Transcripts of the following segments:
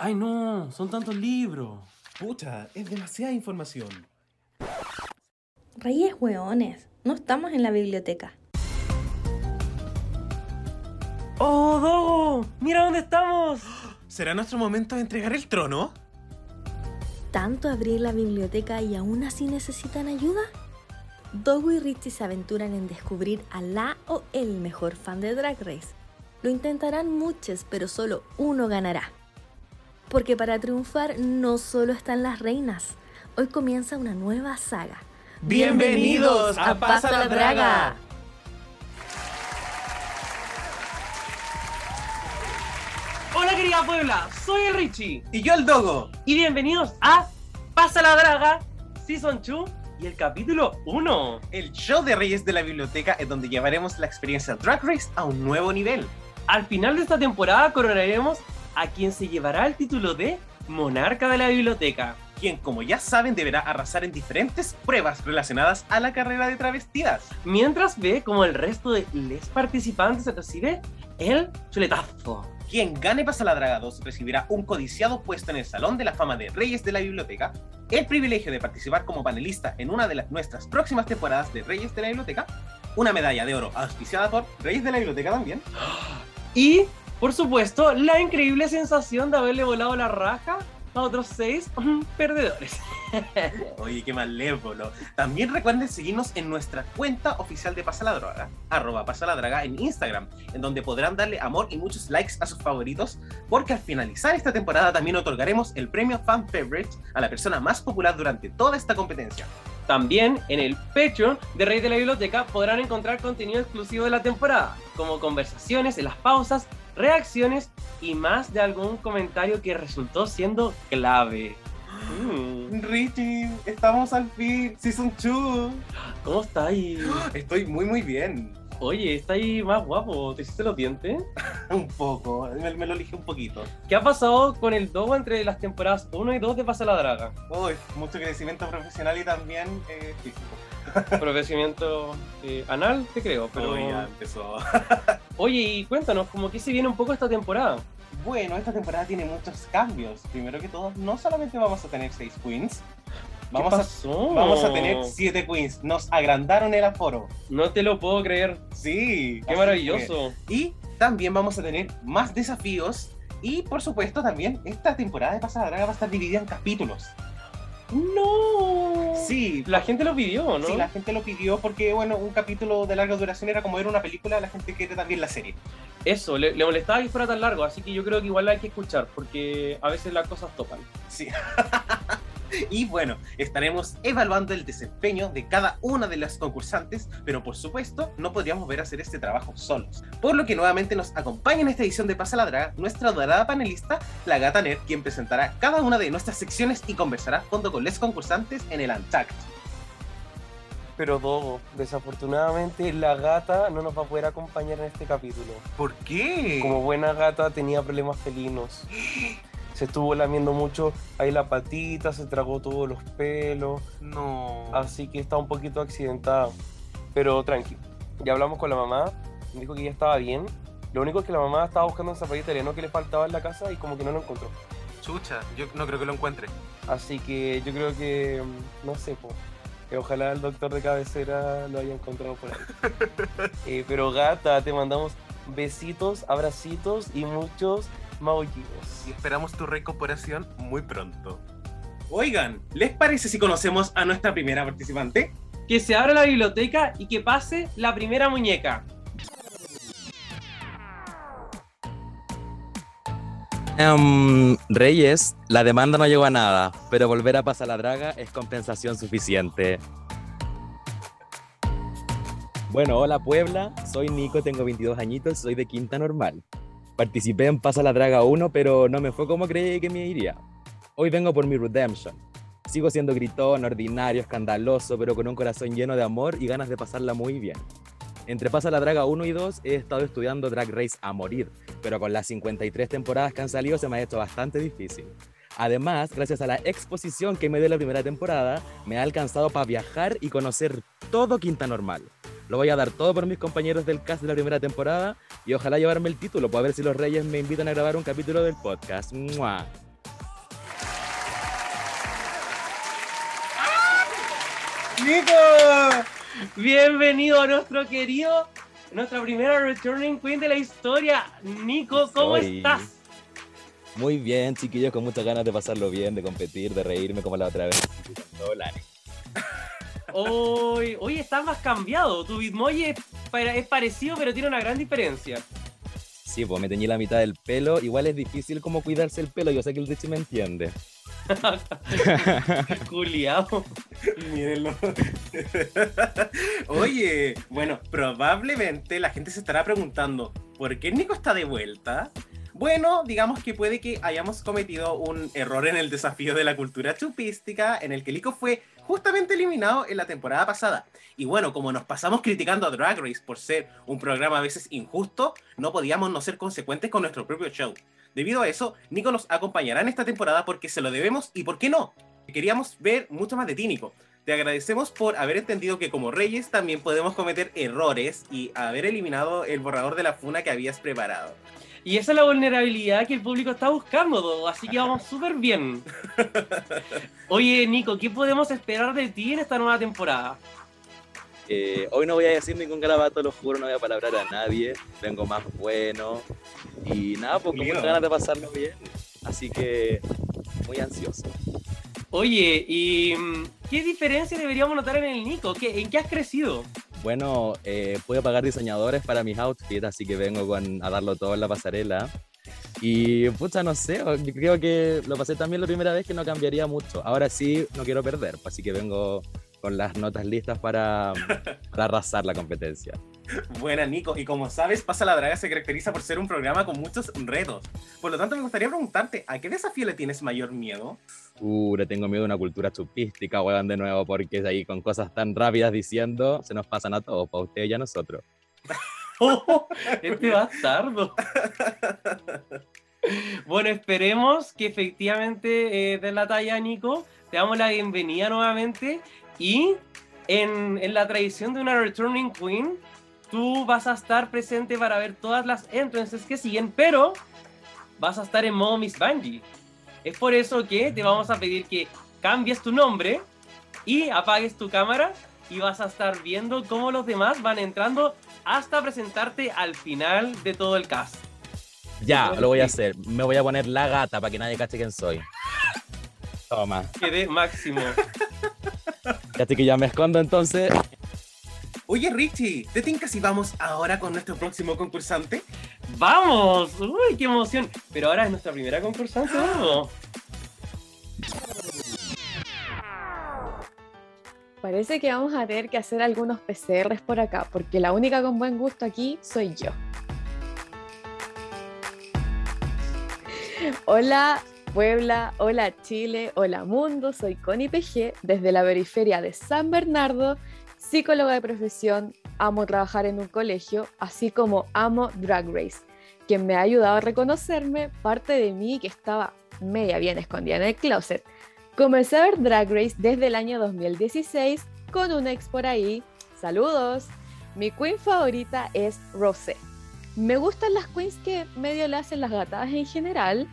Ay, no, son tantos libros. Pucha, es demasiada información. Reyes hueones, no estamos en la biblioteca. ¡Oh, Dogo! ¡Mira dónde estamos! ¿Será nuestro momento de entregar el trono? ¿Tanto abrir la biblioteca y aún así necesitan ayuda? Dogo y Richie se aventuran en descubrir a la o el mejor fan de Drag Race. Lo intentarán muchos, pero solo uno ganará. Porque para triunfar no solo están las reinas. Hoy comienza una nueva saga. Bienvenidos a Pasa la Draga. Hola querida Puebla, soy el Richie. Y yo el Dogo. Y bienvenidos a Pasa la Draga, Season 2 y el capítulo 1. El show de Reyes de la Biblioteca es donde llevaremos la experiencia Drag Race a un nuevo nivel. Al final de esta temporada coronaremos a quien se llevará el título de Monarca de la Biblioteca. Quien, como ya saben, deberá arrasar en diferentes pruebas relacionadas a la carrera de travestidas. Mientras ve como el resto de les participantes recibe el chuletazo. Quien gane Pasa la Draga 2 recibirá un codiciado puesto en el Salón de la Fama de Reyes de la Biblioteca, el privilegio de participar como panelista en una de las, nuestras próximas temporadas de Reyes de la Biblioteca, una medalla de oro auspiciada por Reyes de la Biblioteca también, Y, por supuesto, la increíble sensación de haberle volado la raja a otros seis perdedores. Oye, qué malévolo. También recuerden seguirnos en nuestra cuenta oficial de Pasa la Draga, arroba Pasa la Draga en Instagram, en donde podrán darle amor y muchos likes a sus favoritos, porque al finalizar esta temporada también otorgaremos el premio Fan Favorite a la persona más popular durante toda esta competencia. También en el Patreon de Rey de la Biblioteca podrán encontrar contenido exclusivo de la temporada, como conversaciones en las pausas, reacciones y más de algún comentario que resultó siendo clave. Mm, Richie, estamos al fin, Season 2. ¿Cómo está ahí? Estoy muy, muy bien. Oye, está ahí más guapo. ¿Te hiciste los dientes? Un poco, me, me lo elige un poquito. ¿Qué ha pasado con el Dogo entre las temporadas 1 y 2 de Pasa la Draga? Uy, mucho crecimiento profesional y también eh, físico. Procedimiento eh, anal, te creo, pero... Uy, ya empezó. Oye, y cuéntanos, ¿cómo que se viene un poco esta temporada? Bueno, esta temporada tiene muchos cambios. Primero que todo, no solamente vamos a tener seis queens, vamos, ¿Qué a, pasó? vamos a tener siete queens. Nos agrandaron el aforo. No te lo puedo creer. Sí. Qué maravilloso. que- Y también vamos a tener más desafíos. Y por supuesto también esta temporada de Pasada Draga va a estar dividida en capítulos. No. Sí, La gente lo pidió, ¿no? Sí, la gente lo pidió porque, bueno, un capítulo de larga duración era como ver una película, la gente quiere también la serie. Eso, le, le molestaba que fuera tan largo, así que yo creo que igual hay que escuchar, porque a veces las cosas topan. Sí. y bueno, estaremos evaluando el desempeño de cada una de las concursantes, pero por supuesto no podríamos ver hacer este trabajo solos. Por lo que nuevamente nos acompaña en esta edición de Pasa la Draga nuestra dorada panelista, la Gata Nerd, quien presentará cada una de nuestras secciones y conversará junto con los concursantes en el Untact. Pero Dogo, desafortunadamente la gata no nos va a poder acompañar en este capítulo. ¿Por qué? Como buena gata tenía problemas felinos. Se estuvo lamiendo mucho ahí la patita, se tragó todos los pelos, No. así que está un poquito accidentada. Pero tranqui, ya hablamos con la mamá, me dijo que ya estaba bien. Lo único es que la mamá estaba buscando un zapatito italiano que le faltaba en la casa y como que no lo encontró. Chucha, yo no creo que lo encuentre. Así que yo creo que, mm, no sé, po, que ojalá el doctor de cabecera lo haya encontrado por ahí. Eh, pero gata, te mandamos besitos, abracitos y muchos maullidos. y esperamos tu recuperación muy pronto. Oigan, ¿les parece si conocemos a nuestra primera participante? Que se abra la biblioteca y que pase la primera muñeca. Em, Reyes, la demanda no llegó a nada, pero volver a pasar la draga es compensación suficiente. Bueno, hola Puebla, soy Nico, tengo 22 añitos, soy de Quinta Normal. Participé en Pasa la Draga 1, pero no me fue como creí que me iría. Hoy vengo por mi redemption. Sigo siendo gritón, ordinario, escandaloso, pero con un corazón lleno de amor y ganas de pasarla muy bien. Entre Pasa la Draga 1 y 2 he estado estudiando Drag Race a morir, pero con las 53 temporadas que han salido se me ha hecho bastante difícil. Además, gracias a la exposición que me dio la primera temporada, me ha alcanzado para viajar y conocer todo Quinta Normal. Lo voy a dar todo por mis compañeros del cast de la primera temporada y ojalá llevarme el título pues para ver si los reyes me invitan a grabar un capítulo del podcast. ¡Mua! ¡Nico! Bienvenido a nuestro querido, nuestra primera Returning Queen de la historia. Nico, ¿cómo estás? Muy bien, chiquillos, con muchas ganas de pasarlo bien, de competir, de reírme como la otra vez. Dólares. Hoy, hoy estás más cambiado. Tu Bitmoji es parecido, pero tiene una gran diferencia. Sí, pues me teñí la mitad del pelo. Igual es difícil como cuidarse el pelo, yo sé que el Richie me entiende. Juliado. Mírenlo. Oye, bueno, probablemente la gente se estará preguntando, ¿por qué Nico está de vuelta? Bueno, digamos que puede que hayamos cometido un error en el desafío de la cultura chupística, en el que Nico fue justamente eliminado en la temporada pasada. Y bueno, como nos pasamos criticando a Drag Race por ser un programa a veces injusto, no podíamos no ser consecuentes con nuestro propio show. Debido a eso, Nico nos acompañará en esta temporada porque se lo debemos y por qué no. Queríamos ver mucho más de ti, Nico. Te agradecemos por haber entendido que como reyes también podemos cometer errores y haber eliminado el borrador de la funa que habías preparado. Y esa es la vulnerabilidad que el público está buscando, Dodo, así que vamos súper bien. Oye, Nico, ¿qué podemos esperar de ti en esta nueva temporada? Eh, hoy no voy a decir ningún garabato, lo juro, no voy a palabrar a nadie. Vengo más bueno. Y nada, pues con Lindo. muchas ganas de pasarlo bien. Así que muy ansioso. Oye, ¿y mm, qué diferencia deberíamos notar en el Nico? ¿Qué, ¿En qué has crecido? Bueno, eh, pude pagar diseñadores para mis outfits, así que vengo con, a darlo todo en la pasarela. Y pucha, no sé, yo creo que lo pasé también la primera vez que no cambiaría mucho. Ahora sí, no quiero perder, pues, así que vengo con las notas listas para, para arrasar la competencia. Buena, Nico. Y como sabes, Pasa la Draga se caracteriza por ser un programa con muchos retos. Por lo tanto, me gustaría preguntarte, ¿a qué desafío le tienes mayor miedo? Uh, le tengo miedo a una cultura chupística, weón, de nuevo, porque es ahí con cosas tan rápidas diciendo, se nos pasan a todos, para ustedes y a nosotros. este bastardo. Bueno, esperemos que efectivamente eh, de la talla, Nico. Te damos la bienvenida nuevamente. Y en, en la tradición de una Returning Queen, tú vas a estar presente para ver todas las entrances que siguen, pero vas a estar en modo Miss Bungie. Es por eso que te vamos a pedir que cambies tu nombre y apagues tu cámara y vas a estar viendo cómo los demás van entrando hasta presentarte al final de todo el cast. Ya, lo voy a hacer. Me voy a poner la gata para que nadie cache quién soy. Toma. Quedé máximo. Ya que ya me escondo entonces. Oye, Richie, ¿te tinca si vamos ahora con nuestro próximo concursante? ¡Vamos! ¡Uy, qué emoción! Pero ahora es nuestra primera concursante, ¿no? Parece que vamos a tener que hacer algunos PCRs por acá, porque la única con buen gusto aquí soy yo. Hola Puebla, hola Chile, hola mundo, soy Connie PG desde la periferia de San Bernardo, psicóloga de profesión, amo trabajar en un colegio, así como amo Drag Race, quien me ha ayudado a reconocerme parte de mí que estaba media bien escondida en el closet. Comencé a ver Drag Race desde el año 2016 con un ex por ahí. Saludos. Mi queen favorita es Rosé. Me gustan las queens que medio le hacen las gatadas en general.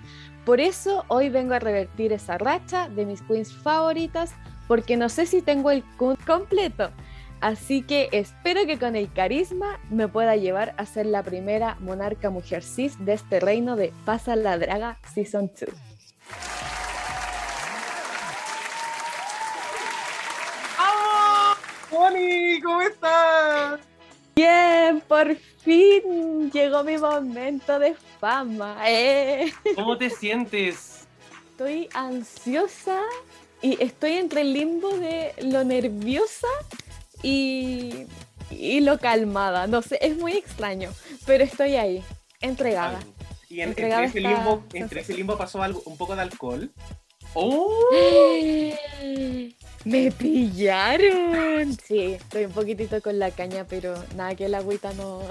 Por eso hoy vengo a revertir esa racha de mis queens favoritas porque no sé si tengo el completo. Así que espero que con el carisma me pueda llevar a ser la primera monarca mujer cis de este reino de Pasa la Draga Season 2. ¡Ah! ¿Cómo estás? Bien, por fin llegó mi momento de fama. eh. ¿Cómo te sientes? Estoy ansiosa y estoy entre el limbo de lo nerviosa y, y lo calmada. No sé, es muy extraño, pero estoy ahí, entregada. Y en- entre, Entregada ese está- limbo, está entre ese limbo pasó algo, un poco de alcohol. ¡Oh! Me pillaron. Sí, estoy un poquitito con la caña, pero nada que la agüita no,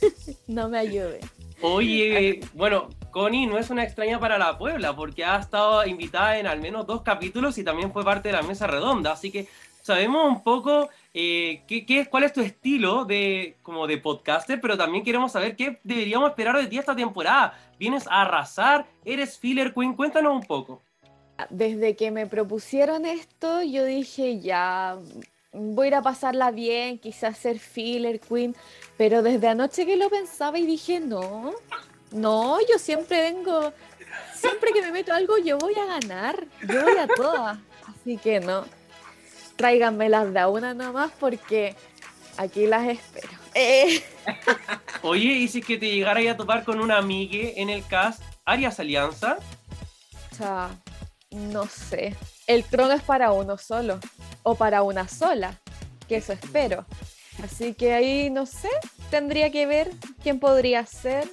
no me ayude. Oye, bueno, Connie no es una extraña para la Puebla porque ha estado invitada en al menos dos capítulos y también fue parte de la mesa redonda, así que sabemos un poco eh, qué, qué cuál es tu estilo de, como de podcaster, pero también queremos saber qué deberíamos esperar de ti esta temporada. ¿Vienes a arrasar? ¿Eres filler queen? Cuéntanos un poco. Desde que me propusieron esto, yo dije ya, voy a ir a pasarla bien, quizás ser filler, queen, pero desde anoche que lo pensaba y dije, no, no, yo siempre vengo, siempre que me meto algo yo voy a ganar, yo voy a todas, así que no, tráiganmelas de a una nomás porque aquí las espero. Eh. Oye, y si es que te llegara a topar con una amigue en el cast, ¿harías alianza? O sea, no sé. El trono es para uno solo o para una sola, que eso espero. Así que ahí no sé, tendría que ver quién podría ser,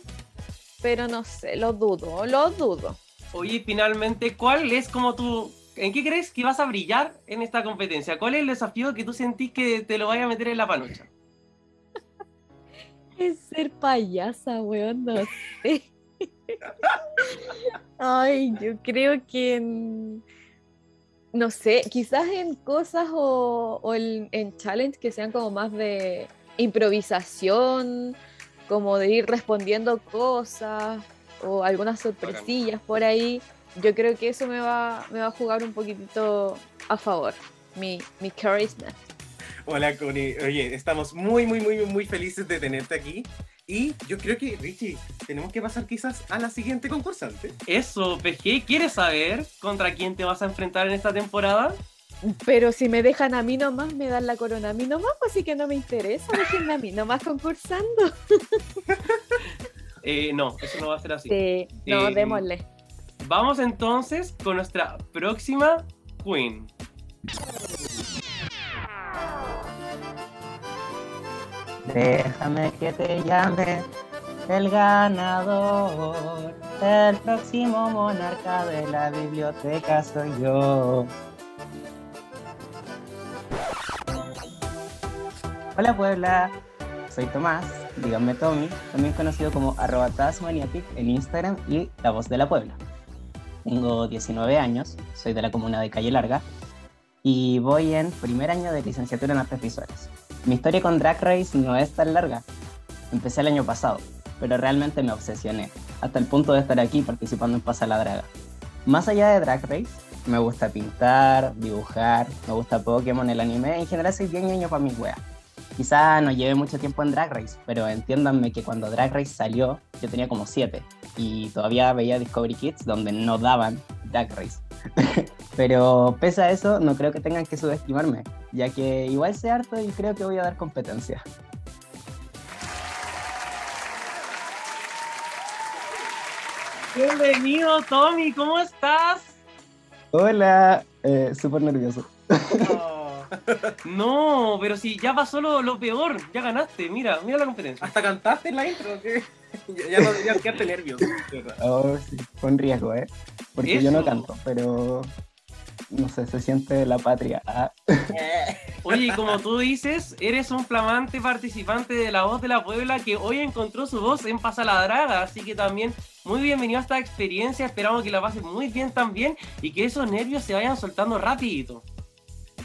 pero no sé, lo dudo, lo dudo. Oye, finalmente, ¿cuál es como tu... ¿En qué crees que vas a brillar en esta competencia? ¿Cuál es el desafío que tú sentís que te lo vaya a meter en la panocha? Es ser payasa, weón, no sé. Ay, yo creo que en, no sé, quizás en cosas o, o en, en challenge que sean como más de improvisación, como de ir respondiendo cosas o algunas sorpresillas por ahí. Yo creo que eso me va, me va a jugar un poquitito a favor, mi, mi charisma. Hola, Connie. Oye, estamos muy, muy, muy, muy felices de tenerte aquí. Y yo creo que, Richie, tenemos que pasar quizás a la siguiente concursante. Eso, PG, ¿quieres saber contra quién te vas a enfrentar en esta temporada? Pero si me dejan a mí nomás, me dan la corona a mí nomás, pues sí que no me interesa, déjenme a mí nomás concursando. Eh, no, eso no va a ser así. Sí, no, Eh, démosle. Vamos entonces con nuestra próxima Queen. Déjame que te llame el ganador. El próximo monarca de la biblioteca soy yo. Hola Puebla, soy Tomás, díganme Tommy, también conocido como arroba Tasmaniatic en Instagram y La Voz de la Puebla. Tengo 19 años, soy de la comuna de Calle Larga y voy en primer año de licenciatura en artes visuales. Mi historia con Drag Race no es tan larga. Empecé el año pasado, pero realmente me obsesioné, hasta el punto de estar aquí participando en Pasa la Draga. Más allá de Drag Race, me gusta pintar, dibujar, me gusta Pokémon, el anime, en general soy bien ñoño para mis weas. Quizá no lleve mucho tiempo en Drag Race, pero entiéndanme que cuando Drag Race salió, yo tenía como 7 y todavía veía Discovery Kids donde no daban Drag Race. pero pese a eso, no creo que tengan que subestimarme, ya que igual sé harto y creo que voy a dar competencia. Bienvenido, Tommy, ¿cómo estás? Hola, eh, súper nervioso. Oh, No, pero si ya pasó lo, lo peor, ya ganaste, mira, mira la competencia. ¿Hasta cantaste en la intro? ¿qué? ya, ya no deberías quedarte nervioso. Oh, sí, con riesgo, ¿eh? Porque yo no Eso. canto, pero no sé, se siente la patria. Ah, Oye, como tú dices, eres un flamante participante de La Voz de la Puebla que hoy encontró su voz en Pasa la Draga, así que también muy bienvenido a esta experiencia, esperamos que la pases muy bien también y que esos nervios se vayan soltando rapidito.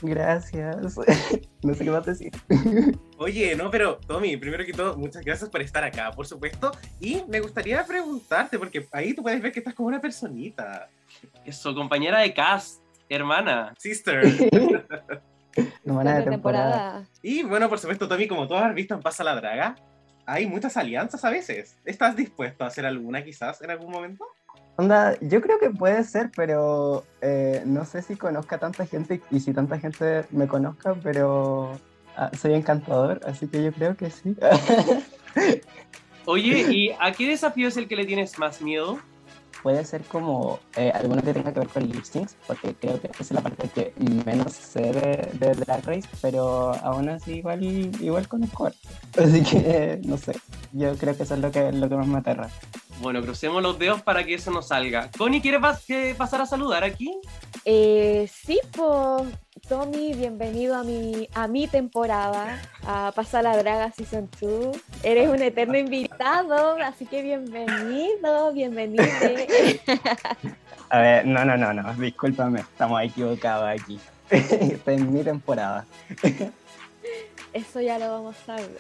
Gracias. no sé qué más decir. Oye, no, pero Tommy, primero que todo, muchas gracias por estar acá, por supuesto. Y me gustaría preguntarte, porque ahí tú puedes ver que estás como una personita. Eso, compañera de cast, hermana. Sister. Semana de temporada. Y bueno, por supuesto, Tommy, como tú has visto en Pasa la Draga, hay muchas alianzas a veces. ¿Estás dispuesto a hacer alguna quizás en algún momento? Onda, yo creo que puede ser, pero eh, no sé si conozca a tanta gente y si tanta gente me conozca, pero ah, soy encantador, así que yo creo que sí. Oye, ¿y a qué desafío es el que le tienes más miedo? puede ser como eh, alguno que tenga que ver con lip syncs, porque creo que esa es la parte que menos sé de, de Drag Race, pero aún así igual, igual conozco. Así que eh, no sé, yo creo que eso es lo que, lo que más me aterra. Bueno, crucemos los dedos para que eso nos salga. Connie, ¿quieres pas- que pasar a saludar aquí? Eh, sí, pues, Tommy, bienvenido a mi, a mi temporada, a Pasa la Draga Season 2. Eres un eterno invitado, así que bienvenido, bienvenido. A ver, no, no, no, no, discúlpame, estamos equivocados aquí. Esta es mi temporada. Eso ya lo vamos a ver.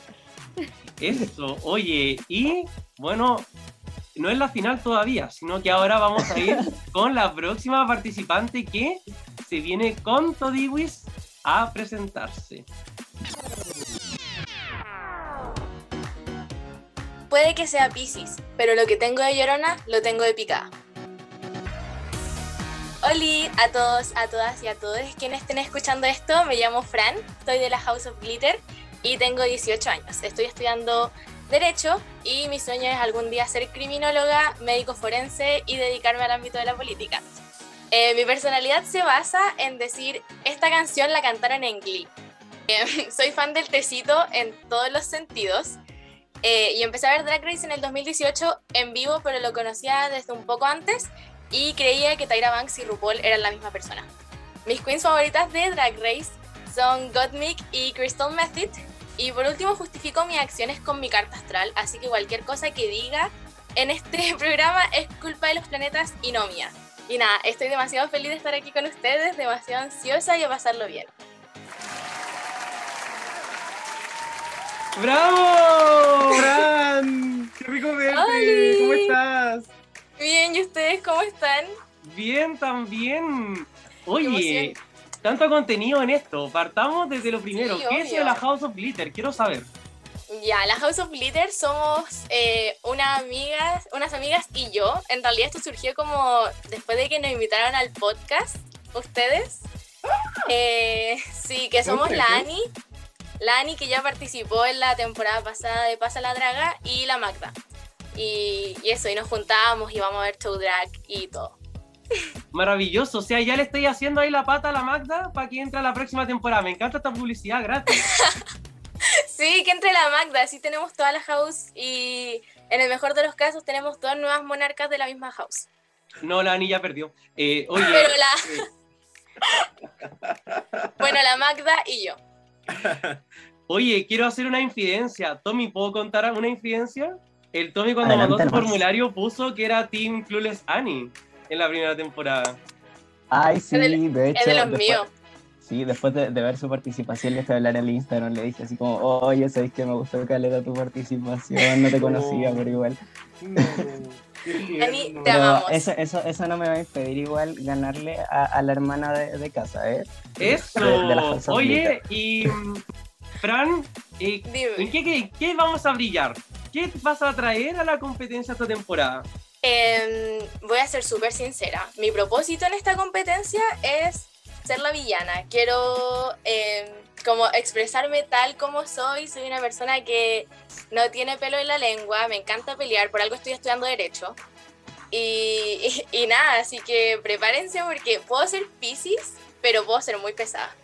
Eso, oye, y bueno, no es la final todavía, sino que ahora vamos a ir con la próxima participante que se viene con Todiwis a presentarse. Puede que sea Pisces, pero lo que tengo de llorona lo tengo de picada. Hola a todos, a todas y a todos quienes estén escuchando esto. Me llamo Fran, estoy de la House of Glitter y tengo 18 años. Estoy estudiando Derecho y mi sueño es algún día ser criminóloga, médico forense y dedicarme al ámbito de la política. Eh, mi personalidad se basa en decir, esta canción la cantaron en Glee. Eh, soy fan del tecito en todos los sentidos eh, y empecé a ver Drag Race en el 2018 en vivo, pero lo conocía desde un poco antes y creía que Tyra Banks y RuPaul eran la misma persona. Mis queens favoritas de Drag Race son Gottmik y Crystal Method. Y por último justifico mis acciones con mi carta astral, así que cualquier cosa que diga en este programa es culpa de los planetas y no mía. Y nada, estoy demasiado feliz de estar aquí con ustedes, demasiado ansiosa y a pasarlo bien. ¡Bravo! ¡Fran! ¡Qué rico verte! ¿Cómo estás? Bien, ¿y ustedes cómo están? Bien, también. Oye. Tanto contenido en esto. Partamos desde lo primero. Sí, ¿Qué es obvio. la House of Glitter? Quiero saber. Ya, la House of Glitter somos eh, una amiga, unas amigas y yo. En realidad esto surgió como después de que nos invitaron al podcast, ustedes. Eh, sí, que somos la Ani, la Ani que ya participó en la temporada pasada de Pasa la Draga y la Magda. Y, y eso, y nos juntábamos y vamos a ver show drag y todo. Maravilloso. O sea, ya le estoy haciendo ahí la pata a la Magda para que entre a la próxima temporada. Me encanta esta publicidad, gracias. Sí, que entre la Magda, así tenemos toda la house y en el mejor de los casos tenemos dos nuevas monarcas de la misma house. No, la Ani ya perdió. Eh, oye, Pero la, eh, bueno, la Magda y yo. oye, quiero hacer una infidencia. Tommy, ¿puedo contar una infidencia? El Tommy cuando Adelante, mandó su formulario puso que era Team Clueless Annie en la primera temporada. Ay, sí, Es de- de hecho. Es de los después- míos. Sí, después de, de ver su participación, le fui a hablar al Instagram, le dije así como, oye, sabéis que me gustó caleta tu participación, no te conocía, pero igual. No, Ani, te amamos. eso, eso, eso no me va a impedir igual ganarle a, a la hermana de, de casa, ¿eh? Eso. De- Oye, y mm, Fran, eh, ¿en qué, qué, qué vamos a brillar? ¿Qué vas a traer a la competencia esta temporada? Em, voy a ser súper sincera. Mi propósito en esta competencia es ser la villana. Quiero em, como expresarme tal como soy. Soy una persona que no tiene pelo en la lengua. Me encanta pelear. Por algo estoy estudiando Derecho. Y, y, y nada, así que prepárense porque puedo ser Pisces, pero puedo ser muy pesada.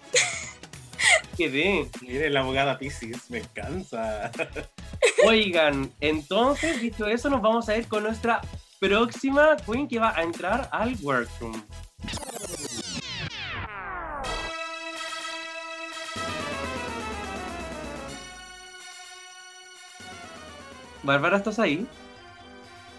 Que ve. Mire, la abogada Pisces, me encanta. Oigan, entonces, dicho eso, nos vamos a ir con nuestra próxima queen que va a entrar al workroom. Bárbara, ¿estás ahí?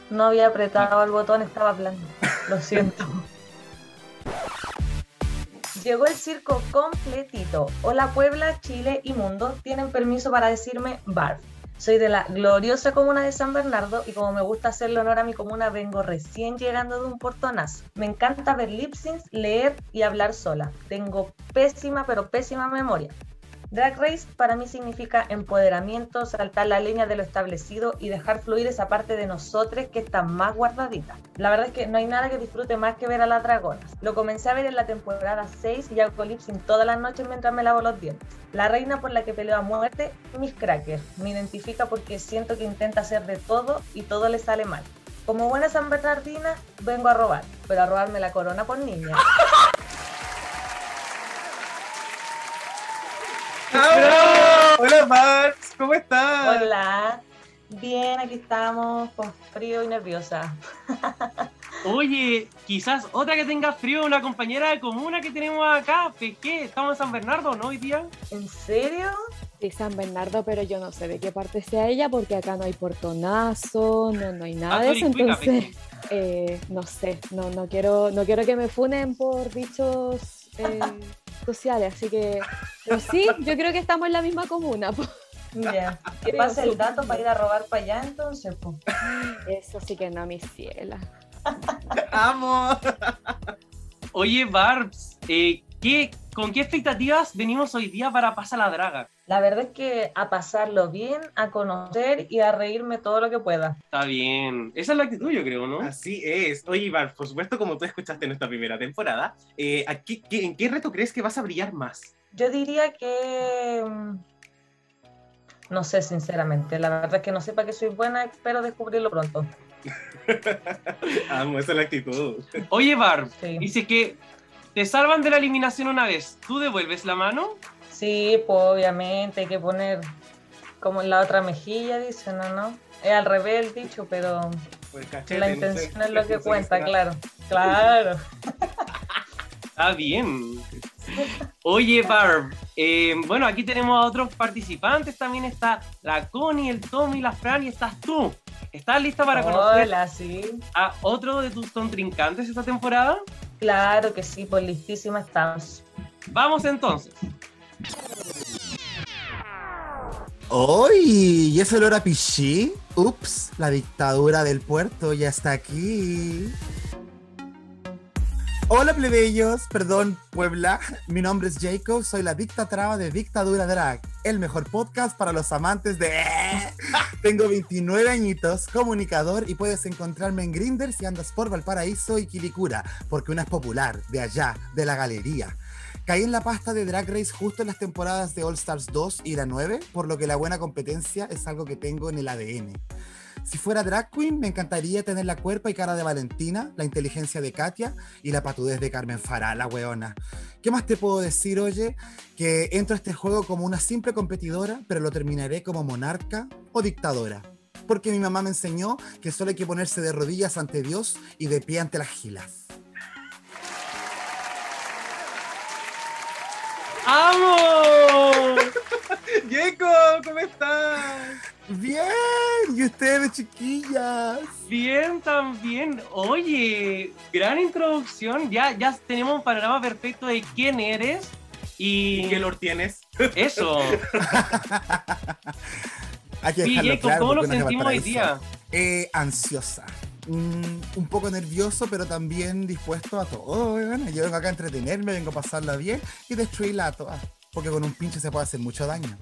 No había apretado el botón, estaba hablando. Lo siento. Llegó el circo completito. Hola Puebla, Chile y mundo tienen permiso para decirme Barb. Soy de la gloriosa comuna de San Bernardo y como me gusta hacerle honor a mi comuna, vengo recién llegando de un portonazo. Me encanta ver lip syncs, leer y hablar sola. Tengo pésima, pero pésima memoria. Drag Race para mí significa empoderamiento, saltar la línea de lo establecido y dejar fluir esa parte de nosotros que está más guardadita. La verdad es que no hay nada que disfrute más que ver a las dragonas. Lo comencé a ver en la temporada 6 y hago lip sync todas las noches mientras me lavo los dientes. La reina por la que peleo a muerte, Miss Cracker. Me identifica porque siento que intenta hacer de todo y todo le sale mal. Como buena San Bernardina, vengo a robar, pero a robarme la corona por niña. Hola, Max, ¿cómo estás? Hola, bien, aquí estamos con frío y nerviosa. Oye, quizás otra que tenga frío, una compañera de comuna que tenemos acá. ¿Qué? ¿Estamos en San Bernardo, no, hoy día? ¿En serio? Sí, San Bernardo, pero yo no sé de qué parte sea ella porque acá no hay portonazo, no, no hay nada Ah, de eso, entonces eh, no sé, no, no quiero, no quiero que me funen por dichos eh, sociales, así que pero sí, yo creo que estamos en la misma comuna. po. Ya. Que pase el dato para ir a robar para allá entonces, pues. Eso sí que no, mi ciela. Amo. Oye, Barbs, eh, ¿qué, ¿con qué expectativas venimos hoy día para Pasa la Draga? La verdad es que a pasarlo bien, a conocer y a reírme todo lo que pueda. Está bien. Esa es la actitud, yo creo, ¿no? Así es. Oye, Iván, por supuesto, como tú escuchaste nuestra primera temporada, eh, ¿a qué- qué- ¿en qué reto crees que vas a brillar más? Yo diría que... mm, No sé, sinceramente. La verdad es que no sé para qué soy buena, espero descubrirlo pronto. Amo, esa es la actitud. Oye, Barb, Sí, dice que te salvan de la eliminación una vez. ¿Tú devuelves la mano? Sí pues obviamente hay que poner como en la otra mejilla, dicen, ¿no? ¿no? Es al revés el dicho, pero Pues, cachete, la no sé, intención es lo que cuenta, claro. Claro. Está bien. Oye, Barb, eh, bueno, aquí tenemos a otros participantes. También está la Connie, el Tommy, la Fran y estás tú. ¿Estás lista para conocer Hola, sí. a otro de tus contrincantes esta temporada? Claro que sí, pues listísima estamos. Vamos entonces. ¡Uy! ¿Y ese olor a pichí? Ups, la dictadura del puerto ya está aquí. Hola plebeyos, perdón Puebla, mi nombre es Jacob, soy la dictatrava de Dictadura Drag, el mejor podcast para los amantes de... Tengo 29 añitos, comunicador y puedes encontrarme en Grindr si andas por Valparaíso y Quilicura, porque una es popular, de allá, de la galería. Caí en la pasta de Drag Race justo en las temporadas de All Stars 2 y la 9, por lo que la buena competencia es algo que tengo en el ADN. Si fuera drag queen, me encantaría tener la cuerpa y cara de Valentina, la inteligencia de Katia y la patudez de Carmen Farah, la weona. ¿Qué más te puedo decir, oye? Que entro a este juego como una simple competidora, pero lo terminaré como monarca o dictadora. Porque mi mamá me enseñó que solo hay que ponerse de rodillas ante Dios y de pie ante las gilas. ¡Amo! Jacob, ¿cómo estás? Bien, y ustedes, chiquillas. Bien, también. Oye, gran introducción. Ya, ya tenemos un panorama perfecto de quién eres. ¿Y Y qué olor tienes? eso. Hay que Y dejarlo Jacob, claro ¿cómo nos sentimos hoy día? Eh, ansiosa. Mm, un poco nervioso, pero también dispuesto a todo. Bueno, yo vengo acá a entretenerme, vengo a pasarla bien y destruirla a todas. Porque con un pinche se puede hacer mucho daño.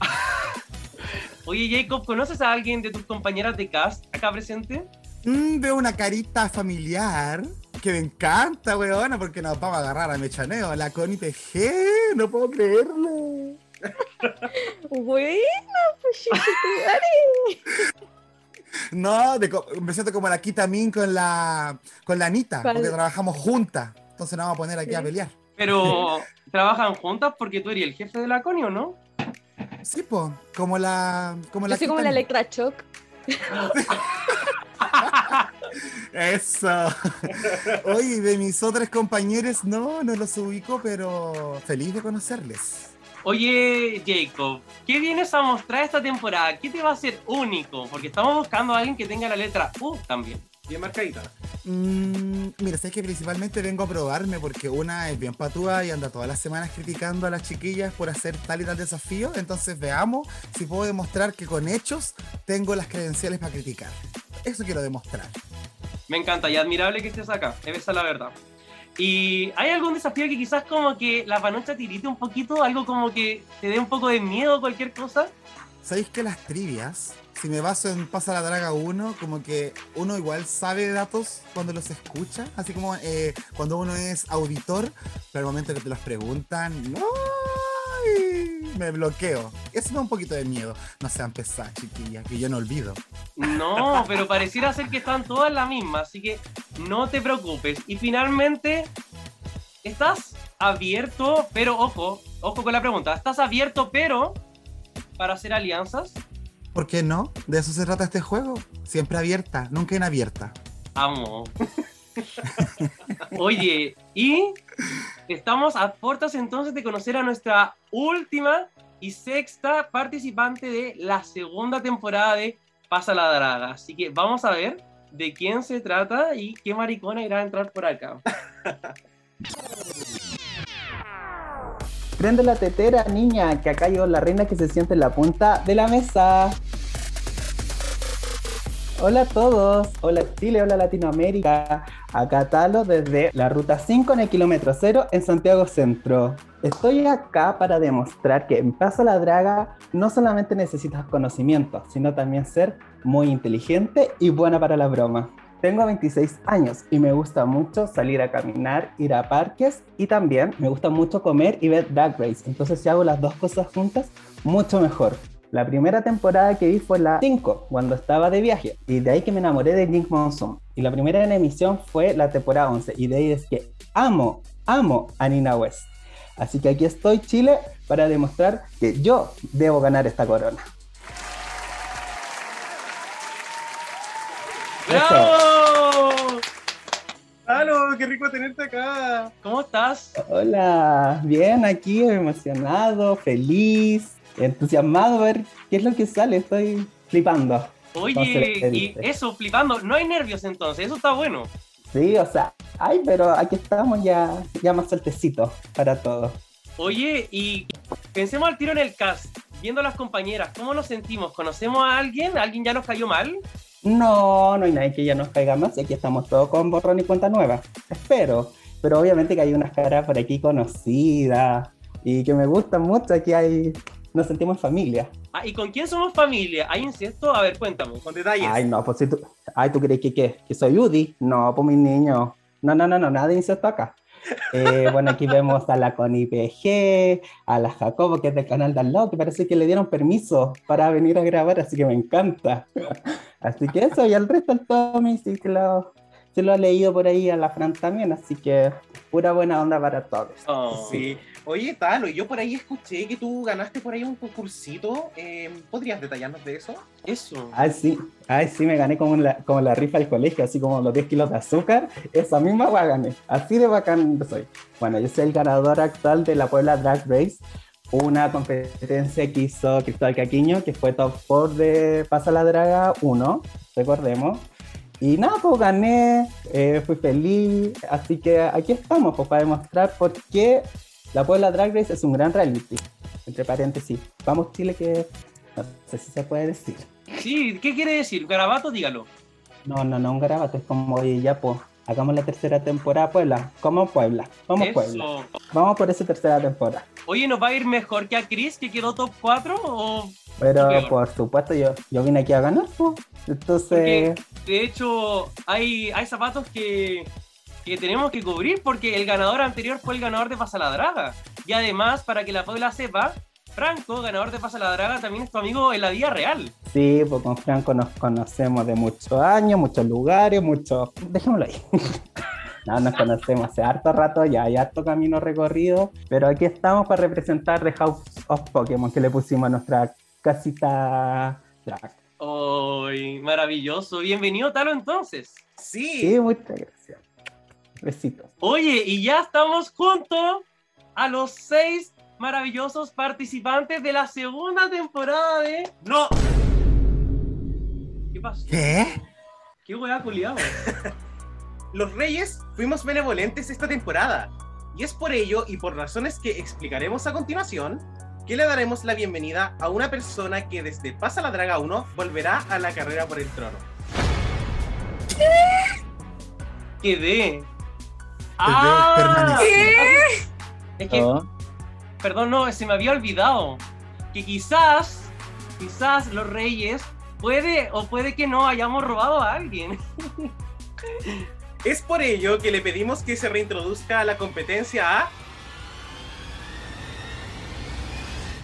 Oye, Jacob, ¿conoces a alguien de tus compañeras de cast acá presente? Mm, veo una carita familiar que me encanta, weona, porque nos vamos a agarrar a mechaneo. La Connie PG, no puedo creerlo. Bueno, pues. No, de co- me siento como la Kita Min con la, con la Anita, ¿Cuál? porque trabajamos juntas. Entonces nos vamos a poner aquí a pelear. Pero trabajan juntas porque tú eres el jefe de la Connie, ¿o no? Sí, po, como la. Como Yo la soy como la. Electra Shock. Eso. Oye, de mis otros compañeros, no, no los ubico, pero feliz de conocerles. Oye, Jacob, ¿qué vienes a mostrar esta temporada? ¿Qué te va a hacer único? Porque estamos buscando a alguien que tenga la letra U también. Bien marcadita. Mm, mira, sé que principalmente vengo a probarme porque una es bien patúa y anda todas las semanas criticando a las chiquillas por hacer tal y tal desafío. Entonces veamos si puedo demostrar que con hechos tengo las credenciales para criticar. Eso quiero demostrar. Me encanta y admirable que estés acá, esa es la verdad. ¿Y hay algún desafío que quizás como que la panocha tirite un poquito? ¿Algo como que te dé un poco de miedo cualquier cosa? ¿Sabéis que las trivias, si me baso en Pasa la Draga 1, como que uno igual sabe datos cuando los escucha? Así como eh, cuando uno es auditor, pero al momento que te los preguntan, ¡ay! me bloqueo. Eso me da un poquito de miedo. No sean pesadas, chiquillas, que yo no olvido. No, pero pareciera ser que están todas la misma, así que no te preocupes. Y finalmente, ¿estás abierto, pero ojo, ojo con la pregunta, ¿estás abierto, pero para hacer alianzas? ¿Por qué no? De eso se trata este juego. Siempre abierta, nunca inabierta. Amo. Oye, y estamos a puertas entonces de conocer a nuestra última y sexta participante de la segunda temporada de Pasa la Draga. Así que vamos a ver de quién se trata y qué maricona irá a entrar por acá. Prende la tetera, niña, que acá llegó la reina que se siente en la punta de la mesa. Hola a todos, hola Chile, hola Latinoamérica. Acá Talo desde la ruta 5 en el kilómetro 0 en Santiago Centro. Estoy acá para demostrar que en Paso la Draga no solamente necesitas conocimiento, sino también ser muy inteligente y buena para la broma. Tengo 26 años y me gusta mucho salir a caminar, ir a parques y también me gusta mucho comer y ver Drag Race. Entonces si hago las dos cosas juntas, mucho mejor. La primera temporada que vi fue la 5, cuando estaba de viaje. Y de ahí que me enamoré de Jink Monsoon. Y la primera en emisión fue la temporada 11. Y de ahí es que amo, amo a Nina West. Así que aquí estoy, Chile, para demostrar que yo debo ganar esta corona. ¡Bravo! ¡Halo! ¡Qué rico tenerte acá! ¿Cómo estás? Hola, bien, aquí emocionado, feliz, entusiasmado a ver qué es lo que sale. Estoy flipando. Oye, y eso, flipando. No hay nervios entonces, eso está bueno. Sí, o sea, ay, pero aquí estamos ya, ya más sueltecitos para todos. Oye, y pensemos al tiro en el cast, viendo a las compañeras, ¿cómo nos sentimos? ¿Conocemos a alguien? ¿Alguien ya nos cayó mal? No, no hay nadie que ya nos caiga más y aquí estamos todos con borrón y cuenta nueva. Espero, pero obviamente que hay unas caras por aquí conocidas y que me gustan mucho. Aquí hay, nos sentimos familia. Ah, ¿y con quién somos familia? ¿Hay incesto? A ver, cuéntame, con detalles. Ay, no, pues si tú, ay, ¿tú crees que qué? ¿Que soy Udi? No, pues mi niño. No, no, no, no, nada de incesto acá. Eh, bueno, aquí vemos a la Connie PG, a la Jacobo, que es del canal de al lado, que parece que le dieron permiso para venir a grabar, así que me encanta. Así que eso, y al resto el Tommy sí que lo, sí lo ha leído por ahí, a la Fran también, así que pura buena onda para todos. Oh. Sí. Oye, Talo, yo por ahí escuché que tú ganaste por ahí un concursito. eh, ¿Podrías detallarnos de eso? Eso. Ay, sí, ay, sí, me gané como la, como la rifa del colegio, así como los 10 kilos de azúcar, esa misma va gané, así de bacán soy. Bueno, yo soy el ganador actual de la Puebla Drag Race, una competencia que hizo Cristóbal Caquiño, que fue top 4 de Pasa la Draga 1, recordemos. Y nada, pues gané, eh, fui feliz, así que aquí estamos pues, para demostrar por qué la Puebla Drag Race es un gran reality. Entre paréntesis, vamos Chile que no sé si se puede decir. Sí, ¿qué quiere decir? Garabato, dígalo. No, no, no, un garabato, es como, oye, ya pues, hagamos la tercera temporada Puebla, como Puebla, vamos Puebla, vamos por esa tercera temporada. Oye, ¿nos va a ir mejor que a Chris, que quedó top 4? ¿O Pero por supuesto yo, yo vine aquí a ganar, pues. Entonces, De hecho, hay, hay zapatos que, que tenemos que cubrir porque el ganador anterior fue el ganador de Pasa la Draga. Y además, para que la Puebla sepa, Franco, ganador de Pasa la Draga, también es tu amigo en la vida real. sí, pues con Franco nos conocemos de muchos años, muchos lugares, muchos... Dejémoslo ahí. No, nos conocemos hace harto rato ya, hay harto camino recorrido, pero aquí estamos para representar The House of Pokémon que le pusimos a nuestra casita drag. ¡Ay, maravilloso! Bienvenido, Talo, entonces. Sí. Sí, muchas gracias. Besitos. Oye, y ya estamos junto a los seis maravillosos participantes de la segunda temporada de... No, ¿Qué pasó? ¿Qué? ¿Qué hueá culiado? los Reyes fuimos benevolentes esta temporada. Y es por ello y por razones que explicaremos a continuación que le daremos la bienvenida a una persona que desde Pasa la Draga 1 volverá a la carrera por el trono. Quedé. Permanecí. Es que, Oh, perdón, no, se me había olvidado que quizás, quizás los reyes puede o puede que no hayamos robado a alguien. Es por ello que le pedimos que se reintroduzca a la competencia a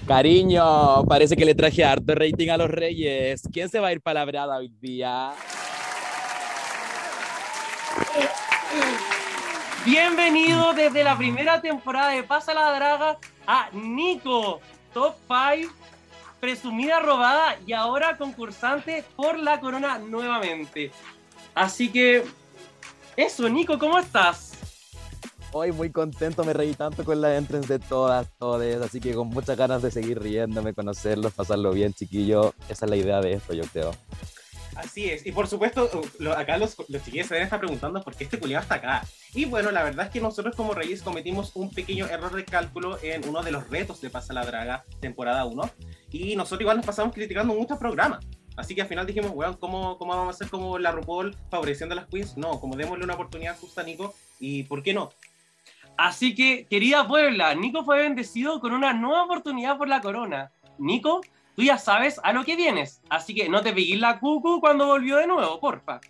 Cariño, parece que le traje harto rating a los reyes. ¿Quién se va a ir palabrada hoy día? Bienvenido desde la primera temporada de Pasa la Draga a Nico, top 5, presumida robada y ahora concursante por la corona nuevamente. Así que, eso, Nico, ¿cómo estás? Hoy muy contento, me reí tanto con las entrance de todas, todas, así que con muchas ganas de seguir riéndome, conocerlos, pasarlo bien, chiquillo. Esa es la idea de esto, yo creo. Así es, y por supuesto, acá los, los chiquillos se deben estar preguntando por qué este culiado está acá. Y bueno, la verdad es que nosotros como Reyes cometimos un pequeño error de cálculo en uno de los retos de Pasa la Draga, temporada 1. Y nosotros igual nos pasamos criticando muchos programas. Así que al final dijimos, weón, ¿cómo, ¿cómo vamos a hacer como la RuPaul favoreciendo a las queens? No, como démosle una oportunidad justa a Nico y ¿por qué no? Así que, querida Puebla, Nico fue bendecido con una nueva oportunidad por la corona. Nico, tú ya sabes a lo que vienes, así que no te pegues la cucu cuando volvió de nuevo, porfa.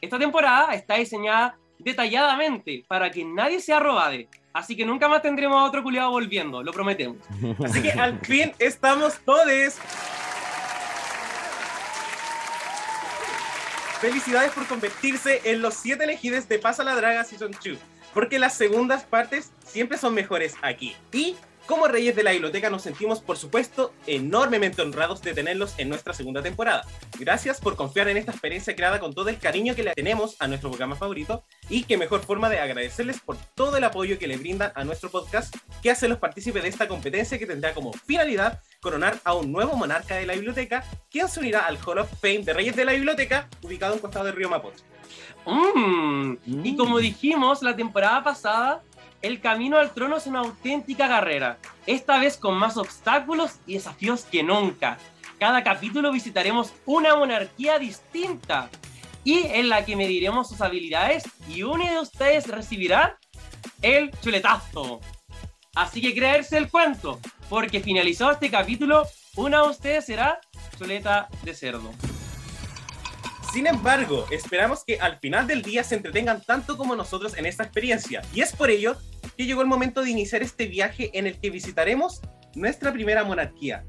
Esta temporada está diseñada detalladamente para que nadie sea robade, así que nunca más tendremos a otro culiado volviendo, lo prometemos. Así que al fin estamos todos. Felicidades por convertirse en los siete elegidos de Pasa la Draga Season 2, porque las segundas partes siempre son mejores aquí. Y como Reyes de la Biblioteca nos sentimos, por supuesto, enormemente honrados de tenerlos en nuestra segunda temporada. Gracias por confiar en esta experiencia creada con todo el cariño que le tenemos a nuestro programa favorito y qué mejor forma de agradecerles por todo el apoyo que le brindan a nuestro podcast que hace los partícipes de esta competencia que tendrá como finalidad coronar a un nuevo monarca de la biblioteca, quien se unirá al Hall of Fame de Reyes de la Biblioteca, ubicado en costado del río Mapocho. Mm, Y como dijimos la temporada pasada, el camino al trono es una auténtica carrera, esta vez con más obstáculos y desafíos que nunca. Cada capítulo visitaremos una monarquía distinta y en la que mediremos sus habilidades y uno de ustedes recibirá el chuletazo. Así que creerse el cuento, porque finalizado este capítulo, una de ustedes será chuleta de cerdo. Sin embargo, esperamos que al final del día se entretengan tanto como nosotros en esta experiencia. Y es por ello que llegó el momento de iniciar este viaje en el que visitaremos nuestra primera monarquía.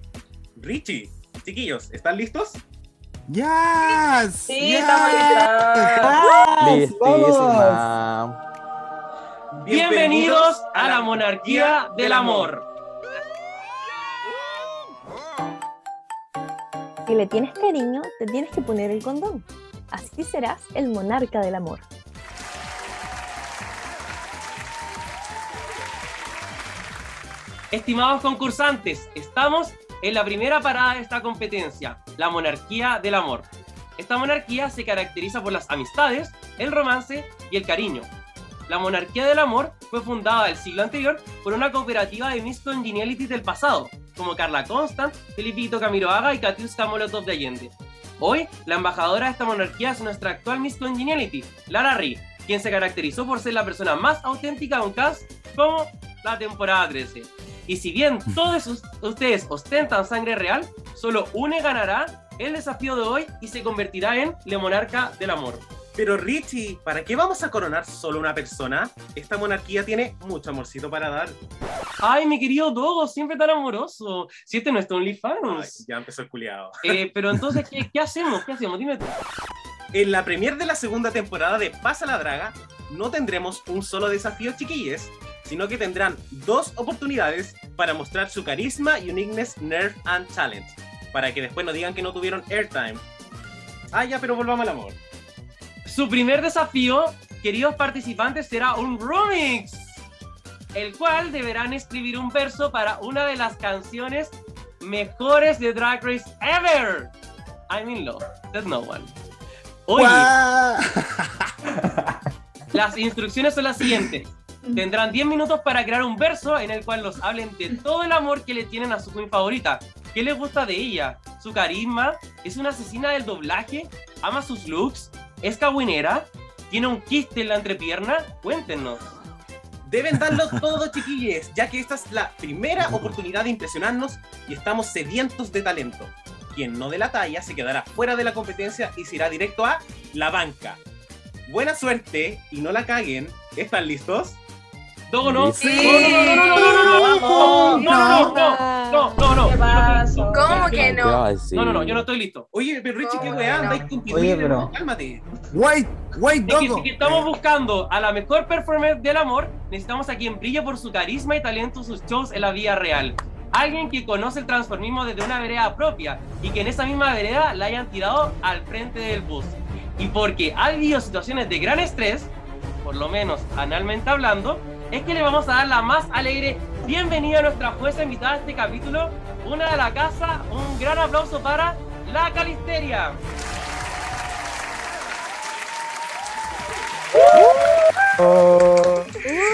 Richie, chiquillos, ¿están listos? Yes. Sí, yes. estamos. Listísima. Bienvenidos a la monarquía del amor. Si le tienes cariño, te tienes que poner el condón. Así serás el monarca del amor. Estimados concursantes, estamos en la primera parada de esta competencia, la monarquía del amor. Esta monarquía se caracteriza por las amistades, el romance y el cariño. La monarquía del amor fue fundada el siglo anterior por una cooperativa de Miss Congeniality del pasado, como Carla Constant, Felipito Camiroaga y Katiuska Molotov de Allende. Hoy, la embajadora de esta monarquía es nuestra actual Miss Congeniality, Lara Ri, quien se caracterizó por ser la persona más auténtica de un cast como la temporada 13. Y si bien todos us- ustedes ostentan sangre real, solo une ganará el desafío de hoy y se convertirá en la monarca del amor. Pero Richie, ¿para qué vamos a coronar solo una persona? Esta monarquía tiene mucho amorcito para dar. Ay, mi querido Dogo, siempre tan amoroso. Si este no es OnlyFans. ya empezó el culiado. Eh, pero entonces, ¿qué, qué hacemos? ¿Qué hacemos? Dime tú. En la premier de la segunda temporada de Pasa la Draga, no tendremos un solo desafío, chiquilles, sino que tendrán dos oportunidades para mostrar su carisma, uniqueness, nerve and talent, para que después no digan que no tuvieron airtime. Ah, ya, pero volvamos al amor. Su primer desafío, queridos participantes, será un remix, el cual deberán escribir un verso para una de las canciones mejores de Drag Race ever. I'm in love, there's no one. Oye, las instrucciones son las siguientes. Tendrán 10 minutos para crear un verso en el cual los hablen de todo el amor que le tienen a su queen favorita. ¿Qué les gusta de ella? ¿Su carisma? ¿Es una asesina del doblaje? ¿Ama sus looks? ¿Es cagüinera? ¿Tiene un quiste en la entrepierna? Cuéntenos. Deben darlo todo, chiquilles, ya que esta es la primera oportunidad de impresionarnos y estamos sedientos de talento. Quien no de la talla se quedará fuera de la competencia y se irá directo a la banca. Buena suerte y no la caguen. ¿Están listos? Dogo, no. Sí. No, no, no, no, no, no, no, no, no, no, no, no, no, ¿Qué yo no. ¿Cómo que ¿Qué no? No, no, no, yo no estoy listo. Oye, pero Richie, ¿qué ¿Cómo weá? no? Andáis con Oye, pero- no, Cálmate. Wait, wait, Dogo. si estamos buscando a la mejor performer del amor, necesitamos a quien brille por su carisma y talento en sus shows en la vida real. Alguien que conoce el transformismo desde una vereda propia y que en esa misma vereda la hayan tirado al frente del bus. Y porque ha vivido situaciones de gran estrés, por lo menos analmente hablando, es que le vamos a dar la más alegre bienvenida a nuestra jueza invitada a este capítulo, una de la casa, un gran aplauso para la Calisteria.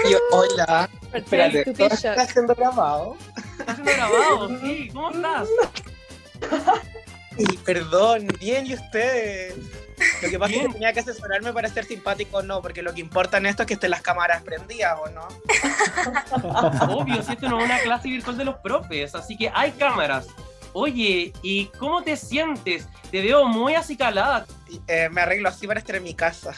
Y hola. Espérate, ¿todo está siendo grabado? ¿Estás siendo grabado? Sí, ¿cómo estás? perdón, bien, ¿y ustedes? Lo que pasa es que tenía que asesorarme para ser simpático o no, porque lo que importa en esto es que estén las cámaras prendidas o no. Obvio, si esto no es una clase virtual de los profes, así que hay cámaras. Oye, ¿y cómo te sientes? Te veo muy acicalada. Eh, me arreglo así para estar en mi casa.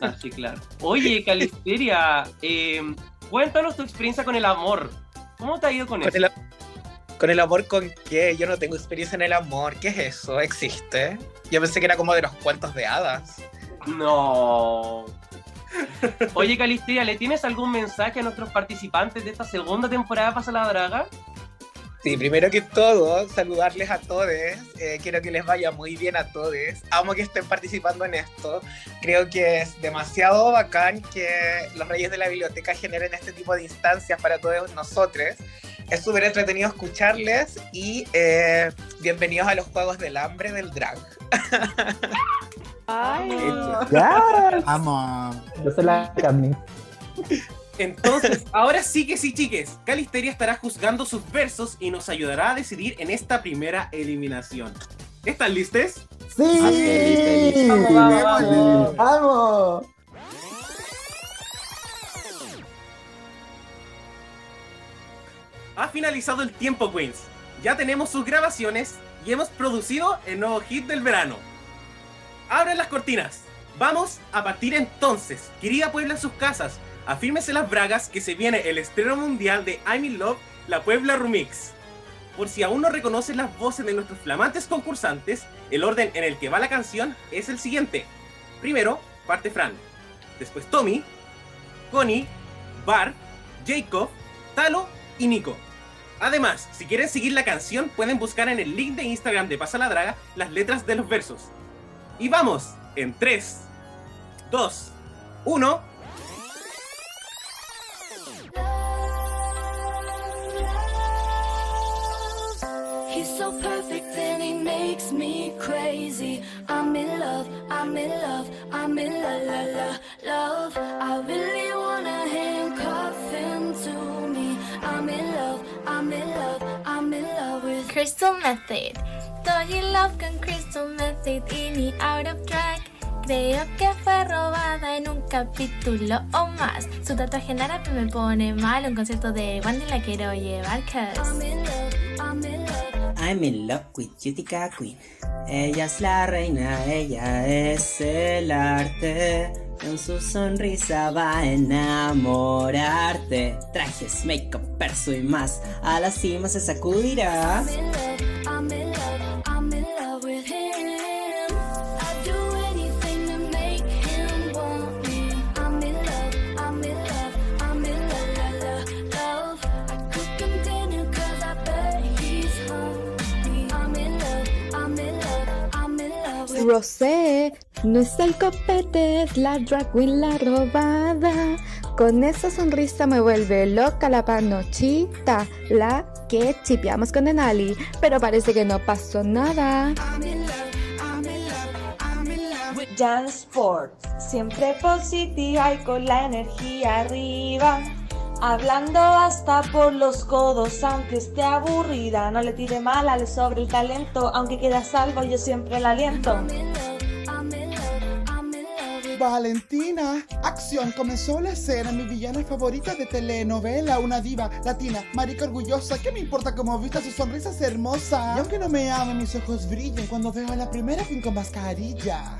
Ah, sí, claro. Oye, Calisteria, eh, cuéntanos tu experiencia con el amor. ¿Cómo te ha ido con Con eso? el, ¿Con el amor con qué? Yo no tengo experiencia en el amor. ¿Qué es eso? ¿Existe? Yo pensé que era como de los cuentos de hadas. No. Oye, Calisteria, ¿le tienes algún mensaje a nuestros participantes de esta segunda temporada Pasa la Draga? Sí, primero que todo, saludarles a todos. Eh, quiero que les vaya muy bien a todos. Amo que estén participando en esto. Creo que es demasiado bacán que los Reyes de la Biblioteca generen este tipo de instancias para todos nosotros. Es súper entretenido escucharles y eh, bienvenidos a los Juegos del Hambre del Drag. Ay, Vamos. Yo soy la. Entonces, ahora sí que sí, chiques. Calisteria estará juzgando sus versos y nos ayudará a decidir en esta primera eliminación. ¿Están listes? ¡Sí! Vamos, vamos, vamos. ¡Vamos! Ha finalizado el tiempo, Queens. Ya tenemos sus grabaciones y hemos producido el nuevo hit del verano. Abran las cortinas. Vamos a partir entonces. Querida Puebla en sus casas, afírmese las bragas que se viene el estreno mundial de I'm in Love, la Puebla Remix. Por si aún no reconocen las voces de nuestros flamantes concursantes, el orden en el que va la canción es el siguiente. Primero, parte Fran. Después Tommy, Connie, Bar, Jacob, Talo y Nico. Además, si quieren seguir la canción, pueden buscar en el link de Instagram de Pasa la Draga las letras de los versos. Y vamos, en 3, 2, 1. He's so perfect and he makes me crazy. I'm in love, I'm in love, I'm in la la la love. I really wanna handcuff love with Crystal Method. Estoy in love con Crystal Method y out of track. Creo que fue robada en un capítulo o más. Su tatuaje en árabe me pone mal. Un concierto de Wendy la quiero llevar, cause. I'm in love, I'm in love. I'm in love with Yutica Queen. Ella es la reina, ella es el arte. Con su sonrisa va a enamorarte. Trajes, make-up, perso y más. A la cima se sacudirá. I'm in love, I'm in love, I'm in love with him. I'd do anything to make him want me. I'm in love, I'm in love, I'm in la la la love. I could continue cause I bet he's hungry. I'm in love, I'm in love, I'm in love with Rosé, no es el copete, es la drag queen la robada. Con esa sonrisa me vuelve loca la panochita, la que chipeamos con Denali, pero parece que no pasó nada. Jan Sports, siempre positiva y con la energía arriba. Hablando hasta por los codos, aunque esté aburrida. No le tire mala, le sobre el talento. Aunque quede a salvo, yo siempre la aliento. Valentina, acción, comenzó la escena, mi villana favorita de telenovela, una diva latina, marica orgullosa, ¿qué me importa cómo vista. Su sonrisa es hermosa? Y aunque no me ame, mis ojos brillan cuando veo a la primera fin con mascarilla.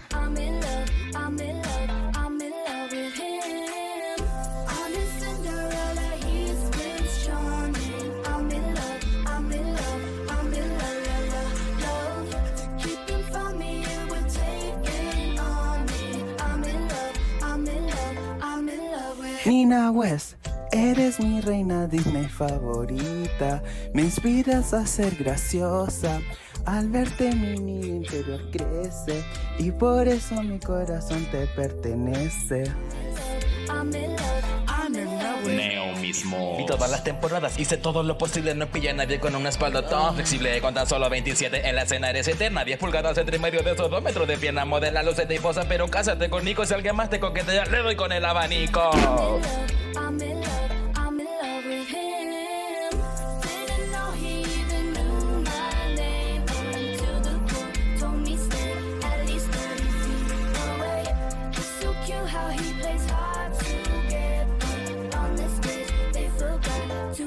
Nina West, eres mi reina Disney favorita. Me inspiras a ser graciosa. Al verte mi niño interior crece y por eso mi corazón te pertenece. I'm in love, Neo mismo. Vi todas las temporadas, hice todo lo posible, no pillé a nadie con una espalda tan flexible. Con tan solo 27 en la escena eres eterna, 10 pulgadas entre medio de esos 2 metros de pierna. Modela lucete y posa, pero cásate con Nico. Si alguien más te coquetea, le doy con el abanico. I'm in love, I'm in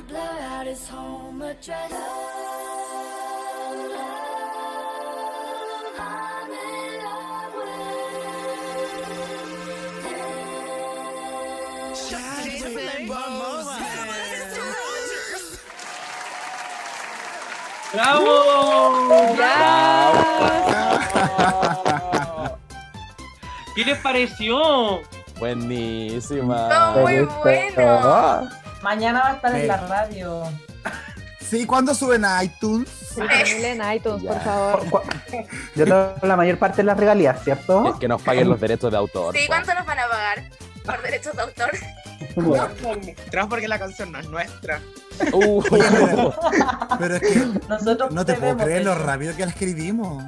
got his home address. I'm in love ¡Bravo! ¿Qué les pareció? Buenísima. Muy bueno. Mañana va a estar Sí. en la radio. Sí, ¿cuándo suben a iTunes? Disponible en iTunes, por favor. Yo tengo la mayor parte de las regalías, ¿cierto? Es que nos paguen los derechos de autor. Sí, po. ¿cuánto nos van a pagar por derechos de autor? Tras porque la canción no es nuestra. Uh, pero, pero es que Nosotros no te puedo creer lo eso. rápido que la escribimos.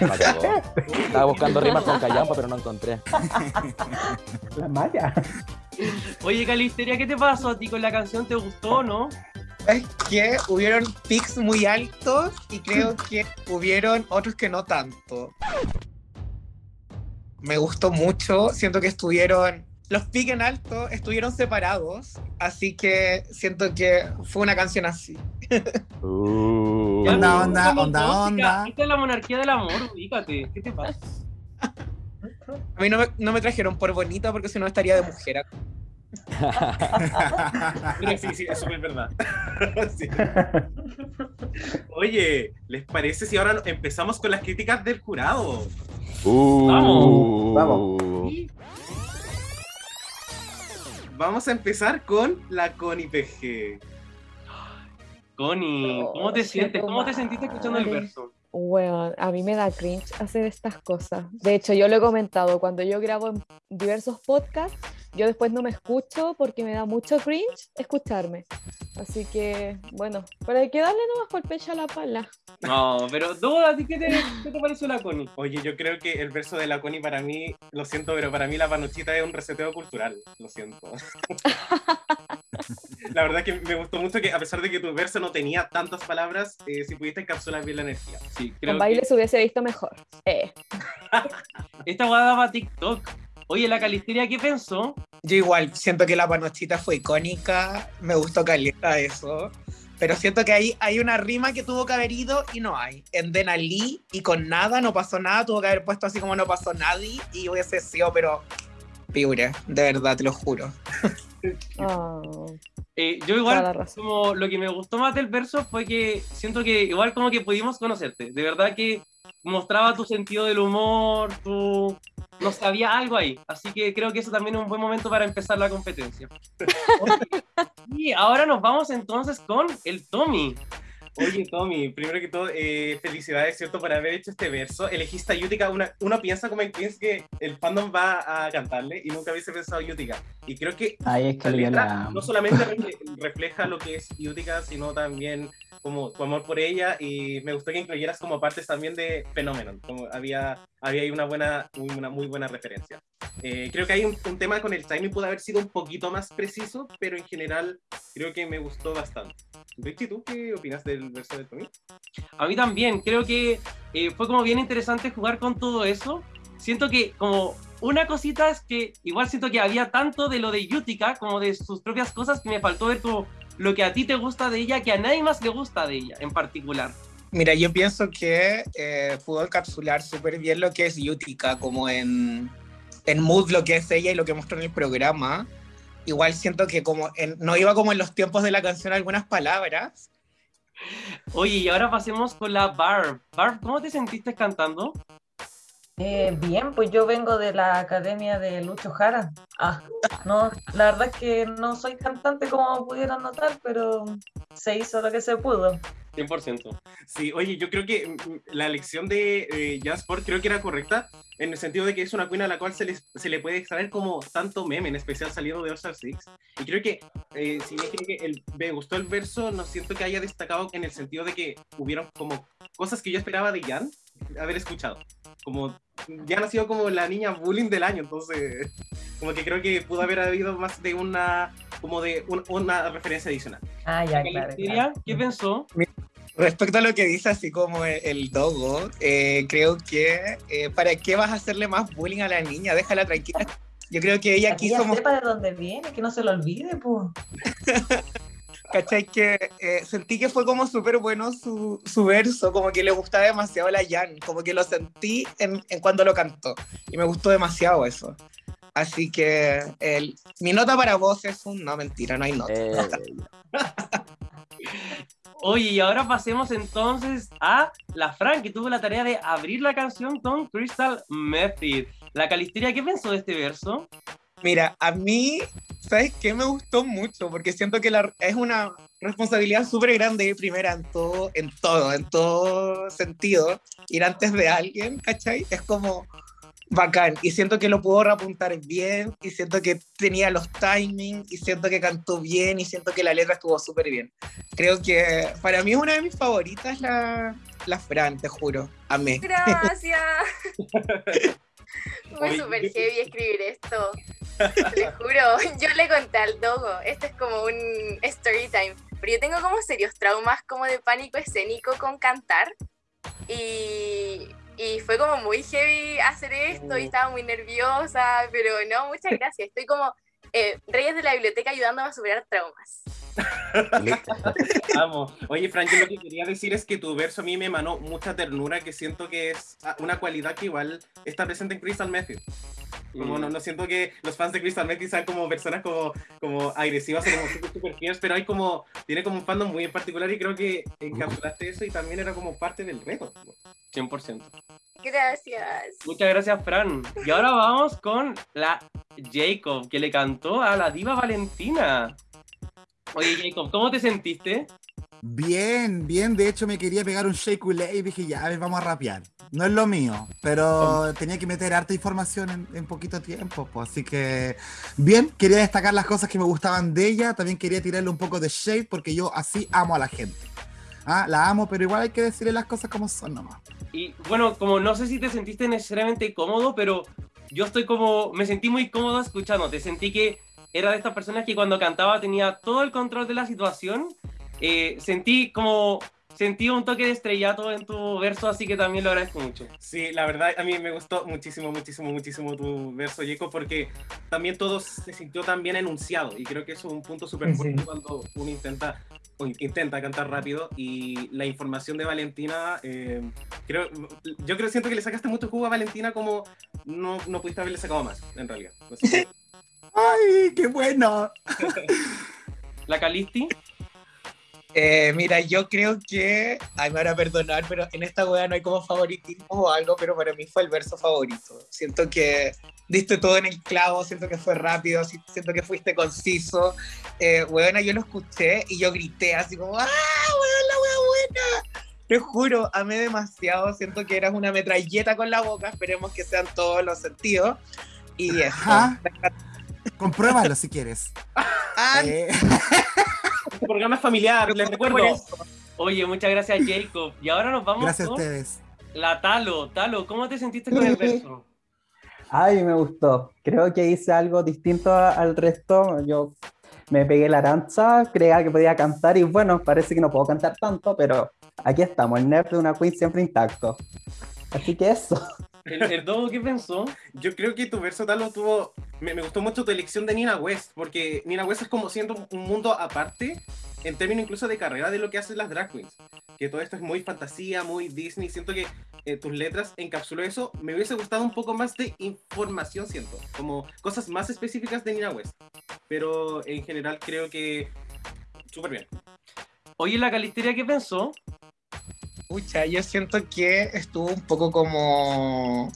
Estaba buscando rimas con callampa, pero no encontré. La malla. Oye, Calisteria, ¿qué te pasó a ti con la canción? ¿Te gustó o no? Es que hubieron pics muy altos y creo que hubieron otros que no tanto. Me gustó mucho, siento que estuvieron, los pics en alto estuvieron separados, así que siento que fue una canción así. Uh. Onda, onda, onda, tóxicas. onda. Esta es la monarquía del amor, ubícate. ¿Qué te pasa? A mí no me, no me trajeron por bonita porque si no estaría de mujer. Sí, sí, eso es verdad. Sí. Oye, ¿les parece si ahora empezamos con las críticas del jurado? Uh. Vamos. Vamos. Vamos a empezar con la Connie PG. Connie, ¿cómo te Oh, sientes? ¿Cómo te sentiste escuchando el verso? Bueno, a mí me da cringe hacer estas cosas. De hecho, yo lo he comentado, cuando yo grabo en diversos podcasts, yo después no me escucho porque me da mucho cringe escucharme. Así que, bueno, pero hay que darle nomás por pecho a la pala. No, pero Duda, ¿a ti qué te, qué te pareció la Connie? Oye, yo creo que el verso de la Connie para mí, lo siento, pero para mí la panochita es un reseteo cultural. Lo siento. la verdad que me gustó mucho que a pesar de que tu verso no tenía tantas palabras, eh, si pudiste encapsular bien la energía. Sí, Con creo baile que se hubiese visto mejor. Eh. esta guada va a TikTok. Oye, la Calisteria, ¿qué pensó? Yo igual, siento que la panochita fue icónica, me gustó caleta eso. Pero siento que ahí hay una rima que tuvo que haber ido y no hay. En Denali y con nada, no pasó nada, tuvo que haber puesto así como no pasó nadie y hubiese sido, pero piure, de verdad, te lo juro. Oh. Eh, yo igual, como lo que me gustó más del verso fue que siento que igual como que pudimos conocerte. De verdad que mostraba tu sentido del humor, tu... No sé, había algo ahí. Así que creo que eso también es un buen momento para empezar la competencia. y ahora nos vamos entonces con el Tommy. Oye, Tommy, primero que todo, eh, felicidades, ¿cierto?, por haber hecho este verso. Elegiste a Yutica, una, uno piensa como en Queens que el fandom va a cantarle y nunca hubiese pensado Yutica. Y creo que Ay, es que la letra la... no solamente refle- refleja lo que es Yutica, sino también como tu amor por ella y me gustó que incluyeras como partes también de Phenomenon, como había, había ahí una buena, una muy buena referencia. Eh, creo que hay un, un tema con el timing puede haber sido un poquito más preciso, pero en general creo que me gustó bastante. Richie, ¿tú qué opinas del verso de Tommy? A mí también, creo que eh, fue como bien interesante jugar con todo eso. Siento que como una cosita es que igual siento que había tanto de lo de Yutica como de sus propias cosas que me faltó ver como lo que a ti te gusta de ella, que a nadie más le gusta de ella en particular. Mira, yo pienso que eh, pudo encapsular súper bien lo que es Yutica, como en, en mood lo que es ella y lo que mostró en el programa. Igual siento que como en- no iba como en los tiempos de la canción algunas palabras. Oye, y ahora pasemos con la Barb. Barb, ¿cómo te sentiste cantando? Eh, bien, pues yo vengo de la academia de Lucho Jara. Ah, no, la verdad es que no soy cantante como pudieron notar, pero se hizo lo que se pudo. 100%. Sí, oye, yo creo que mm, la elección de eh, Jasport creo que era correcta en el sentido de que es una queen a la cual se, les- se le puede extraer como tanto meme, en especial saliendo de All Six. Y creo que, eh, si bien creo que el- me gustó el verso, no siento que haya destacado en el sentido de que hubieron como cosas que yo esperaba de Jan haber escuchado. Como Jan ha sido como la niña bullying del año, entonces como que creo que pudo haber habido más de una como de un- una referencia adicional. Ah, ya, claro. Calisteria, ¿qué pensó? Respecto a lo que dice así como el, el dogo, eh, creo que eh, ¿para qué vas a hacerle más bullying a la niña? Déjala tranquila. Yo creo que ella Que quiso ella sepa de dónde viene, que no se lo olvide, pues. ¿Cachai? Que eh, sentí que fue como súper bueno su, su verso, como que le gustaba demasiado a la Jan, como que lo sentí en, en cuando lo cantó. Y me gustó demasiado eso. Así que el, mi nota para vos es un no, mentira, no hay nota. Eh, Oye, y ahora pasemos entonces a la Fran, que tuvo la tarea de abrir la canción con Crystal Method. La Calisteria, ¿qué pensó de este verso? Mira, a mí, ¿sabes qué? Me gustó mucho porque siento que la, es una responsabilidad súper grande ir primera en todo, en todo, en todo sentido. Ir antes de alguien, ¿cachai? Es como bacán. Y siento que lo pudo reapuntar bien, y siento que tenía los timings, y siento que cantó bien, y siento que la letra estuvo súper bien. Creo que para mí es una de mis favoritas la, la Fran, te juro. Amé. Gracias. Fue súper heavy escribir esto. Les juro. Yo le conté al Dogo. Esto es como un story time. Pero yo tengo como serios traumas como de pánico escénico con cantar. Y, y fue como muy heavy hacer esto y estaba muy nerviosa. Pero no, muchas gracias. Estoy como eh, Reyes de la Biblioteca ayudándome a superar traumas. Vamos. Oye, Fran, yo lo que quería decir es que tu verso a mí me emanó mucha ternura, que siento que es una cualidad que igual está presente en Crystal Method. Como Mm. no, no siento que los fans de Crystal Method sean como personas como, como agresivas o como super, super fierce, pero hay como, tiene como un fandom muy en particular y creo que encapsulaste eso y también era como parte del reto. 100%. Gracias. Muchas gracias, Fran. Y ahora vamos con la Jacob, que le cantó a la diva Valentina. Oye, Jacob, ¿cómo te sentiste? Bien, bien. De hecho, me quería pegar un shake y dije, ya, a ver, vamos a rapear. No es lo mío, pero tenía que meter harta información en, en poquito tiempo. Pues, así que, bien, quería destacar las cosas que me gustaban de ella. También quería tirarle un poco de shade porque yo así amo a la gente. Ah, la amo, pero igual hay que decirle las cosas como son nomás. Y bueno, como no sé si te sentiste necesariamente cómodo, pero yo estoy como, me sentí muy cómodo escuchándote. Sentí que era de estas personas que cuando cantaba tenía todo el control de la situación. Eh, sentí como, sentí un toque de estrellato en tu verso, así que también lo agradezco mucho. Sí, la verdad, a mí me gustó muchísimo, muchísimo, muchísimo tu verso, Jacob, porque también todo se sintió tan bien enunciado y creo que eso es un punto súper fuerte Sí. cuando uno intenta, o intenta cantar rápido y la información de Valentina, eh, creo, yo creo, siento que le sacaste mucho jugo a Valentina como no, no pudiste haberle sacado más, en realidad. ¡Ay, qué bueno! ¿La Calisti? Eh, mira, yo creo que, ay, me van a perdonar, pero en esta wea no hay como favoritismo o algo, pero para mí fue el verso favorito. Siento que diste todo en el clavo, siento que fue rápido, si- siento que fuiste conciso. Eh, weona, yo lo escuché y yo grité así como, ¡ah, weón, la wea buena! Te juro, amé demasiado, siento que eras una metralleta con la boca, esperemos que sean todos los sentidos. Y eso. Compruébalo si quieres. Ah, Eh, Este programa es familiar, les recuerdo. Oye, muchas gracias, Jacob. Y ahora nos vamos gracias a con ustedes. la Talo. Talo, ¿cómo te sentiste con el verso? Ay, me gustó. Creo que hice algo distinto a- al resto. Yo me pegué la aranza, creía que podía cantar y bueno, parece que no puedo cantar tanto, pero aquí estamos, el nerf de una queen siempre intacto. Así que eso. ¿El, el qué pensó? Yo creo que tu verso tal lo tuvo. Me, me gustó mucho tu elección de Nina West, porque Nina West es como siendo un mundo aparte, en términos incluso de carrera, de lo que hacen las drag queens. Que todo esto es muy fantasía, muy Disney. Siento que eh, tus letras encapsuló eso. Me hubiese gustado un poco más de información, siento. Como cosas más específicas de Nina West. Pero en general creo que. Súper bien. Oye, la Calisteria, ¿qué pensó? Pucha, yo siento que estuvo un poco como.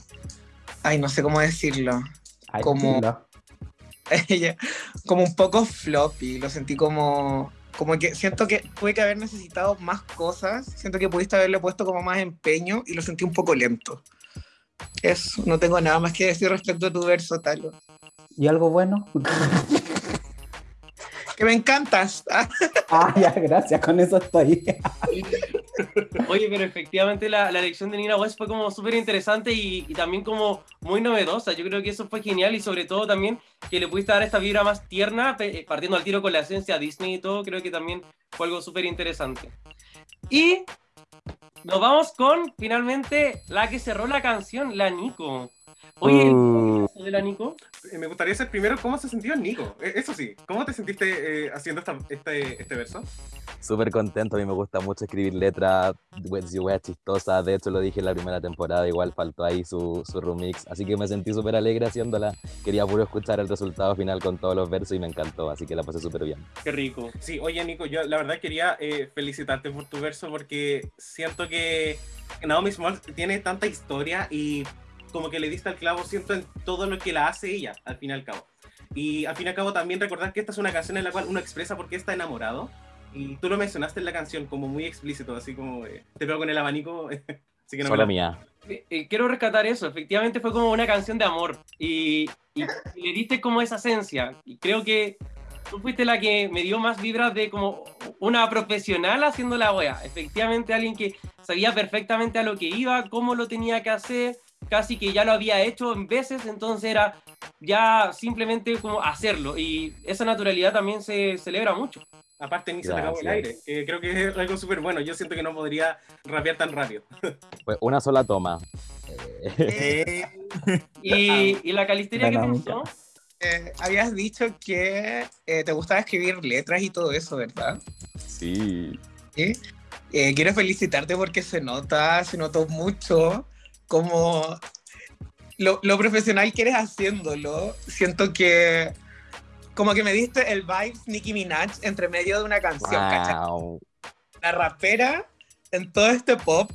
Ay, no sé cómo decirlo. Ay, Como- como un poco floppy. Lo sentí como. Como que siento que tuve que haber necesitado más cosas. Siento que pudiste haberle puesto como más empeño y lo sentí un poco lento. Eso, no tengo nada más que decir respecto a tu verso, Talo. ¿Y algo bueno? Que me encantas. Ah, ya, gracias, con eso estoy. Oye, pero efectivamente la, elección de Nina West fue como súper interesante y, y también como muy novedosa. Yo creo que eso fue genial y sobre todo también que le pudiste dar esta vibra más tierna, eh, partiendo al tiro con la esencia Disney y todo, creo que también fue algo súper interesante. Y nos vamos con finalmente la que cerró la canción, la Nico. Oye, Uh. ¿el de la Nico? Eh, Me gustaría saber primero cómo se sintió Nico. Eh, Eso sí, ¿cómo te sentiste eh, haciendo esta- este, este verso? Súper contento, a mí me gusta mucho escribir letras, weas chistosas, de hecho lo dije en la primera temporada, igual faltó ahí su, su remix, así que me sentí súper alegre haciéndola, quería puro escuchar el resultado final con todos los versos y me encantó, así que la pasé súper bien. Qué rico. Sí, oye Nico, yo la verdad quería eh, felicitarte por tu verso porque siento que Naomi Smalls tiene tanta historia y como que le diste al clavo, siento en todo lo que la hace ella, al fin y al cabo. Y al fin y al cabo también recordar que esta es una canción en la cual uno expresa por qué está enamorado. Y tú lo mencionaste en la canción como muy explícito, así como eh, te veo con el abanico. así que no me Solo la- mía. Eh, eh, quiero rescatar eso, efectivamente fue como una canción de amor y, y- y le diste como esa esencia y creo que tú fuiste la que me dio más vibras de como una profesional haciendo la wea, efectivamente alguien que sabía perfectamente a lo que iba, cómo lo tenía que hacer, casi que ya lo había hecho en veces, entonces era ya simplemente como hacerlo y esa naturalidad también se celebra mucho. Aparte ni se te acabó el aire, creo que es algo súper bueno. Yo siento que no podría rapear tan rápido. Pues una sola toma. Eh, Y, y la calisteria que pensó, Eh, habías dicho que eh, te gustaba escribir letras y todo eso, ¿verdad? Sí. ¿Sí? Eh, quiero felicitarte porque se nota, se notó mucho como lo, lo profesional que eres haciéndolo. Siento que como que me diste el vibes Nicki Minaj entre medio de una canción. La rapera en todo este pop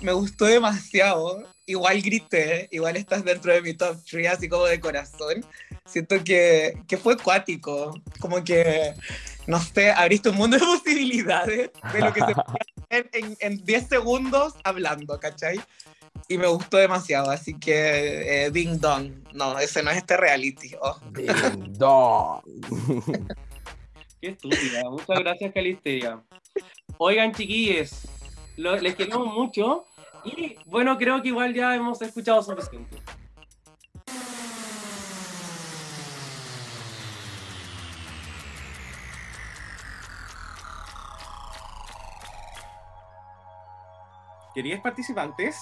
me gustó demasiado. Igual grité, igual estás dentro de mi top 3, así como de corazón. Siento que, que fue cuático, como que, no sé, abriste un mundo de posibilidades de lo que se podía hacer en, en 10 segundos hablando, ¿cachai? Y me gustó demasiado, así que eh, Ding Dong, no, ese no es este reality. oh. Ding dong. Qué estúpida. Muchas gracias, Calisteria. Oigan, chiquillos, lo- les queremos mucho. Y bueno, creo que igual ya hemos escuchado suficiente. Queridos participantes,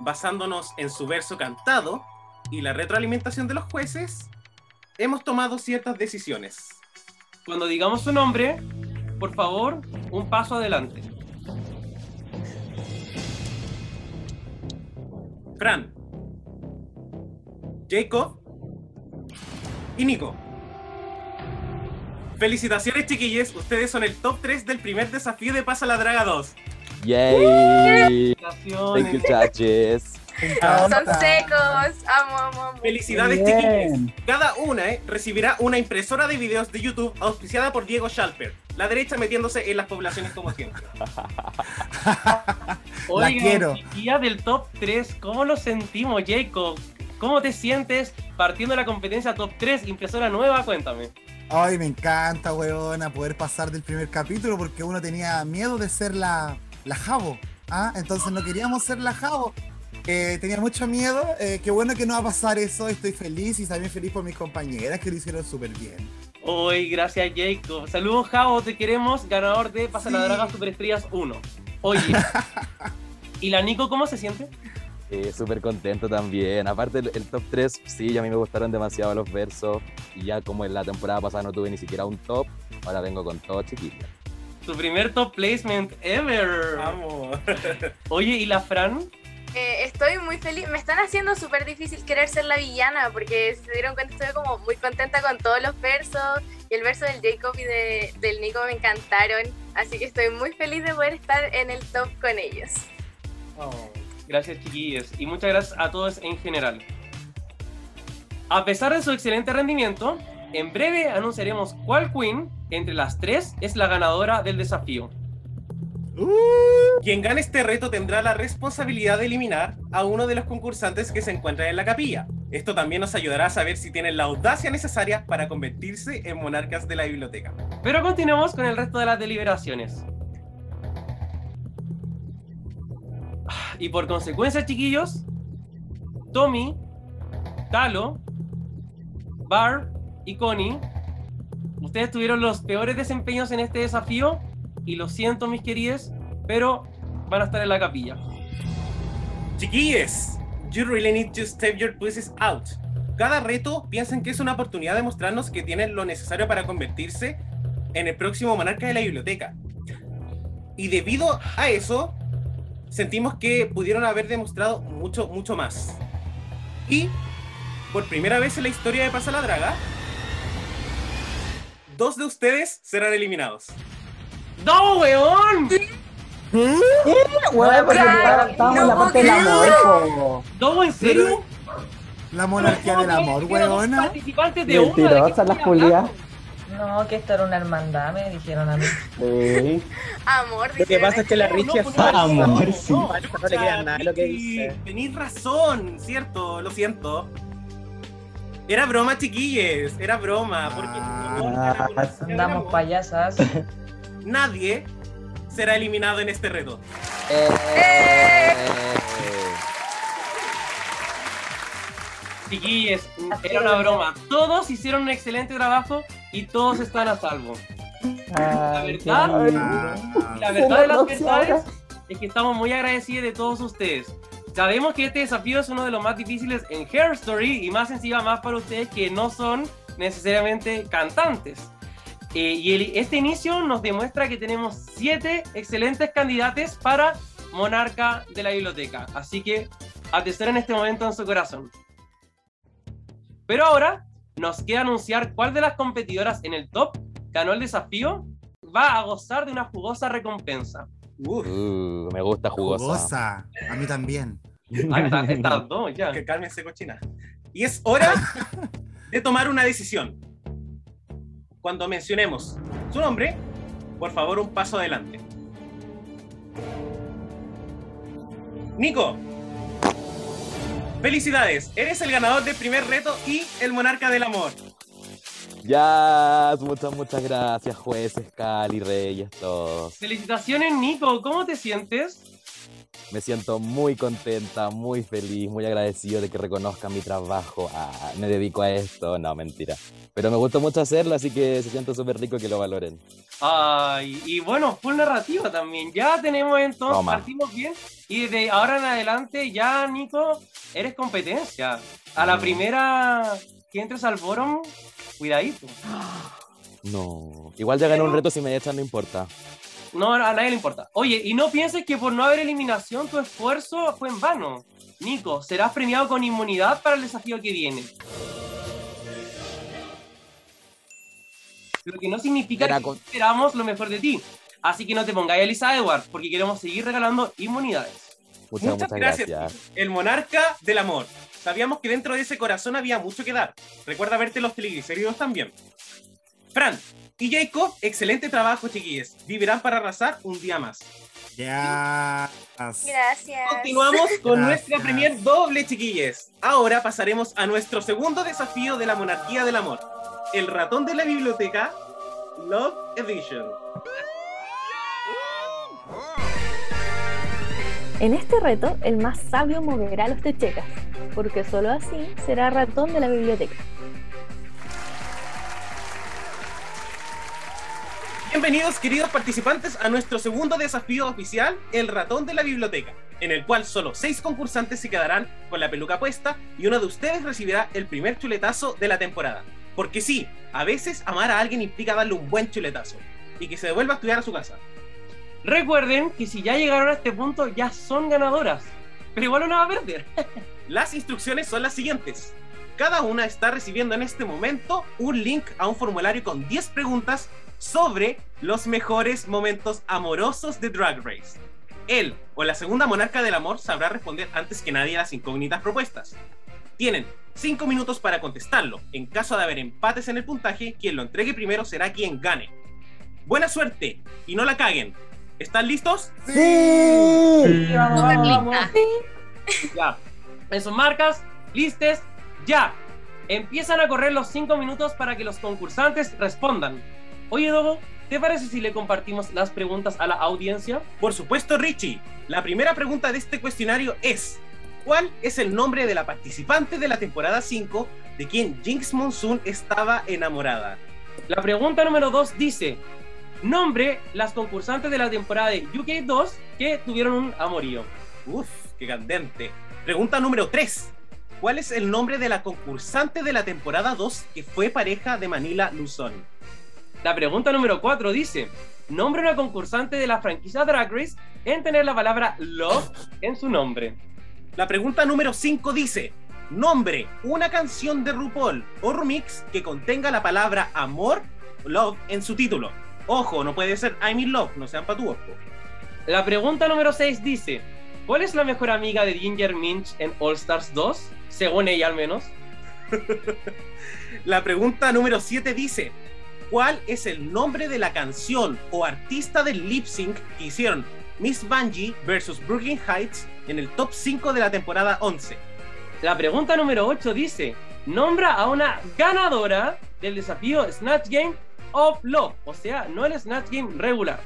basándonos en su verso cantado y la retroalimentación de los jueces, hemos tomado ciertas decisiones. Cuando digamos su nombre, por favor, un paso adelante. Fran, Jacob y Nico. Felicitaciones chiquillos, ustedes son el top 3 del primer desafío de Pasa la Draga 2. Yay. Felicitaciones. Thank you, judges. Son secos. Amo, amo, amo. Felicidades chiquillos. Cada una eh, recibirá una impresora de videos de YouTube auspiciada por Diego Schalper. La derecha metiéndose en las poblaciones como siempre. Oigan, quiero. chiquillas del top 3, ¿cómo lo sentimos, Jacob? ¿Cómo te sientes partiendo de la competencia top 3, impresora nueva? Cuéntame. Ay, me encanta, weona, poder pasar del primer capítulo porque uno tenía miedo de ser la, la Jabo. ¿ah? Entonces no queríamos ser la Jabo. Eh, tenía mucho miedo. eh, qué bueno que no va a pasar eso. Estoy feliz y también feliz por mis compañeras que lo hicieron súper bien. Hoy, gracias, Jacob. Saludos, Javo, te queremos. Ganador de Pasa la Sí. Draga Superestrellas 1. Oye, ¿y la Nico cómo se siente? Eh, Súper contento también. Aparte, el, el top 3, sí, a mí me gustaron demasiado los versos. Y ya como en la temporada pasada no tuve ni siquiera un top, ahora vengo con todo chiquillo. Tu primer top placement ever. Vamos. Oye, ¿y la Fran? Eh, estoy muy feliz. Me están haciendo súper difícil querer ser la villana porque se dieron cuenta, estoy como muy contenta con todos los versos y el verso del Jacob y de- del Nico me encantaron. Así que estoy muy feliz de poder estar en el top con ellos. Oh, gracias, chiquillos. Y muchas gracias a todos en general. A pesar de su excelente rendimiento, en breve anunciaremos cuál Queen entre las tres es la ganadora del desafío. Quien gane este reto tendrá la responsabilidad de eliminar a uno de los concursantes que se encuentran en la capilla. Esto también nos ayudará a saber si tienen la audacia necesaria para convertirse en monarcas de la biblioteca. Pero continuemos con el resto de las deliberaciones. Y por consecuencia, chiquillos, Tommy, Talo, Barb y Connie, ustedes tuvieron los peores desempeños en este desafío y lo siento, mis queridos, pero van a estar en la capilla. Chiquilles, You really need to step your pussies out. Cada reto piensan que es una oportunidad de mostrarnos que tienen lo necesario para convertirse en el próximo monarca de la biblioteca. Y debido a eso, sentimos que pudieron haber demostrado mucho, mucho más. Y, por primera vez en la historia de Pasa la Draga, dos de ustedes serán eliminados. ¡No, weón! Bueno, porque estábamos en la parte del amor. ¿No, en serio? La monarquía del amor, weona. participantes de uno. ¿de qué Mentirosas las Julias. No, que esto era una hermandad, me dijeron a mí. Sí. Amor, Lo que pasa es que la Richie no, es amor, sí. no, no le crean nada de lo que dice. Tenéis razón, ¿cierto? Lo siento. Era broma, chiquilles. Era broma. Porque Ah, Andamos payasas. nadie será eliminado en este reto. Chiquilles, era una broma. Todos hicieron un excelente trabajo y todos están a salvo. La verdad, la verdad de las verdades es que estamos muy agradecidos de todos ustedes. Sabemos que este desafío es uno de los más difíciles en Hair Story y más encima más para ustedes que no son necesariamente cantantes. Eh, y este inicio nos demuestra que tenemos siete excelentes candidatos para Monarca de la Biblioteca. Así que atesoren este momento en su corazón. Pero ahora nos queda anunciar cuál de las competidoras en el top ganó el desafío, va a gozar de una jugosa recompensa. Uh, me gusta jugosa. Jugosa. A mí también. Ah, está- Estas dos, ya. Que cálmense, cochina. Y es hora de tomar una decisión. Cuando mencionemos su nombre, por favor, un paso adelante. Nico, felicidades. Eres el ganador del primer reto y el monarca del amor. Ya, muchas, muchas gracias, jueces, Cali, Reyes, todos. Felicitaciones, Nico. ¿Cómo te sientes? Me siento muy contenta, muy feliz, muy agradecido de que reconozcan mi trabajo. Ah, me dedico a esto, no, mentira. Pero me gusta mucho hacerlo, así que se siente súper rico que lo valoren. Ay, y bueno, full narrativa también. Ya tenemos entonces, Toma. partimos bien. Y desde ahora en adelante, ya, Nico, eres competencia. A la primera que entres al forum, cuidadito. No. Igual ya gané un reto, si me echan no importa. No, a nadie le importa. Oye, y no pienses que por no haber eliminación tu esfuerzo fue en vano. Nico, serás premiado con inmunidad para el desafío que viene. Lo que no significa Era que con- esperamos lo mejor de ti. Así que no te pongáis Elisa Edward, porque queremos seguir regalando inmunidades. Muchas, Muchas muchas gracias. gracias. El monarca del amor. Sabíamos que dentro de ese corazón había mucho que dar. Recuerda verte los triglicéridos también. Fran y Jacob, excelente trabajo, chiquillos. Vivirán para arrasar un día más. Ya. Gracias. Continuamos con Gracias. nuestra premier doble, chiquilles. Ahora pasaremos a nuestro segundo desafío de la monarquía del amor. El ratón de la biblioteca, Love Edition. En este reto, el más sabio moverá los techecas, porque solo así será ratón de la biblioteca. Bienvenidos, queridos participantes, a nuestro segundo desafío oficial, el ratón de la biblioteca, en el cual solo seis concursantes se quedarán con la peluca puesta y uno de ustedes recibirá el primer chuletazo de la temporada. Porque sí, a veces amar a alguien implica darle un buen chuletazo y que se devuelva a estudiar a su casa. Recuerden que si ya llegaron a este punto, ya son ganadoras. Pero igual no va a perder. Las instrucciones son las siguientes. Cada una está recibiendo en este momento un link a un formulario con 10 preguntas sobre los mejores momentos amorosos de Drag Race. Él o la segunda monarca del amor sabrá responder antes que nadie a las incógnitas propuestas. Tienen 5 minutos para contestarlo. En caso de haber empates en el puntaje, quien lo entregue primero será quien gane. Buena suerte y no la caguen. ¿Están listos? Sí, vamos, Súper vamos, vamos. lista. Ya. En sus marcas, listes, ya. Empiezan a correr los 5 minutos para que los concursantes respondan. Oye, Dogo, ¿te parece si le compartimos las preguntas a la audiencia? Por supuesto, Richie. La primera pregunta de este cuestionario es: ¿Cuál es el nombre de la participante de la temporada 5 de quien Jinx Monsoon estaba enamorada? La pregunta número 2 dice: Nombre las concursantes de la temporada de UK 2 que tuvieron un amorío. Uf, qué candente. Pregunta número 3. ¿Cuál es el nombre de la concursante de la temporada 2 que fue pareja de Manila Luzón? La pregunta número 4 dice: Nombre una concursante de la franquicia Drag Race en tener la palabra love en su nombre. La pregunta número 5 dice: Nombre una canción de RuPaul o remix que contenga la palabra amor, love en su título. Ojo, no puede ser I'm in love, no sean patúos. La pregunta número 6 dice: ¿Cuál es la mejor amiga de Ginger Minch en All Stars 2? Según ella, al menos. La pregunta número 7 dice: ¿Cuál es el nombre de la canción o artista del lip sync que hicieron Miss Bungie versus Brooklyn Heights en el top 5 de la temporada 11? La pregunta número 8 dice: Nombra a una ganadora del desafío Snatch Game of Love. O sea, no el Snatch Game regular.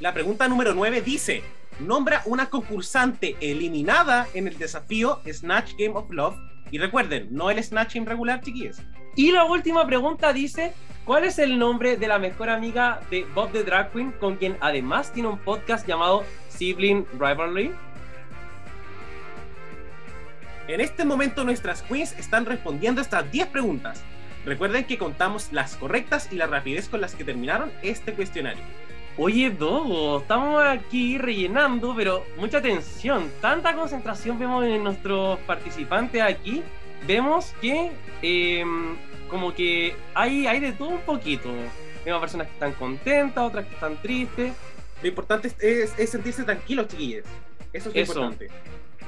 La pregunta número 9 dice: Nombra una concursante eliminada en el desafío Snatch Game of Love. Y recuerden, no el Snatch Game regular, chiquillos. Y la última pregunta dice: ¿Cuál es el nombre de la mejor amiga de Bob the Drag Queen, con quien además tiene un podcast llamado Sibling Rivalry? En este momento nuestras queens están respondiendo estas 10 preguntas. Recuerden que contamos las correctas y la rapidez con las que terminaron este cuestionario. Oye, Dogo, estamos aquí rellenando, pero mucha tensión, tanta concentración vemos en nuestros participantes aquí. Vemos que eh, como que hay, hay de todo un poquito. Vemos personas que están contentas, otras que están tristes. Lo importante es, es- es sentirse tranquilos, chiquillos. Eso es lo Eso. importante.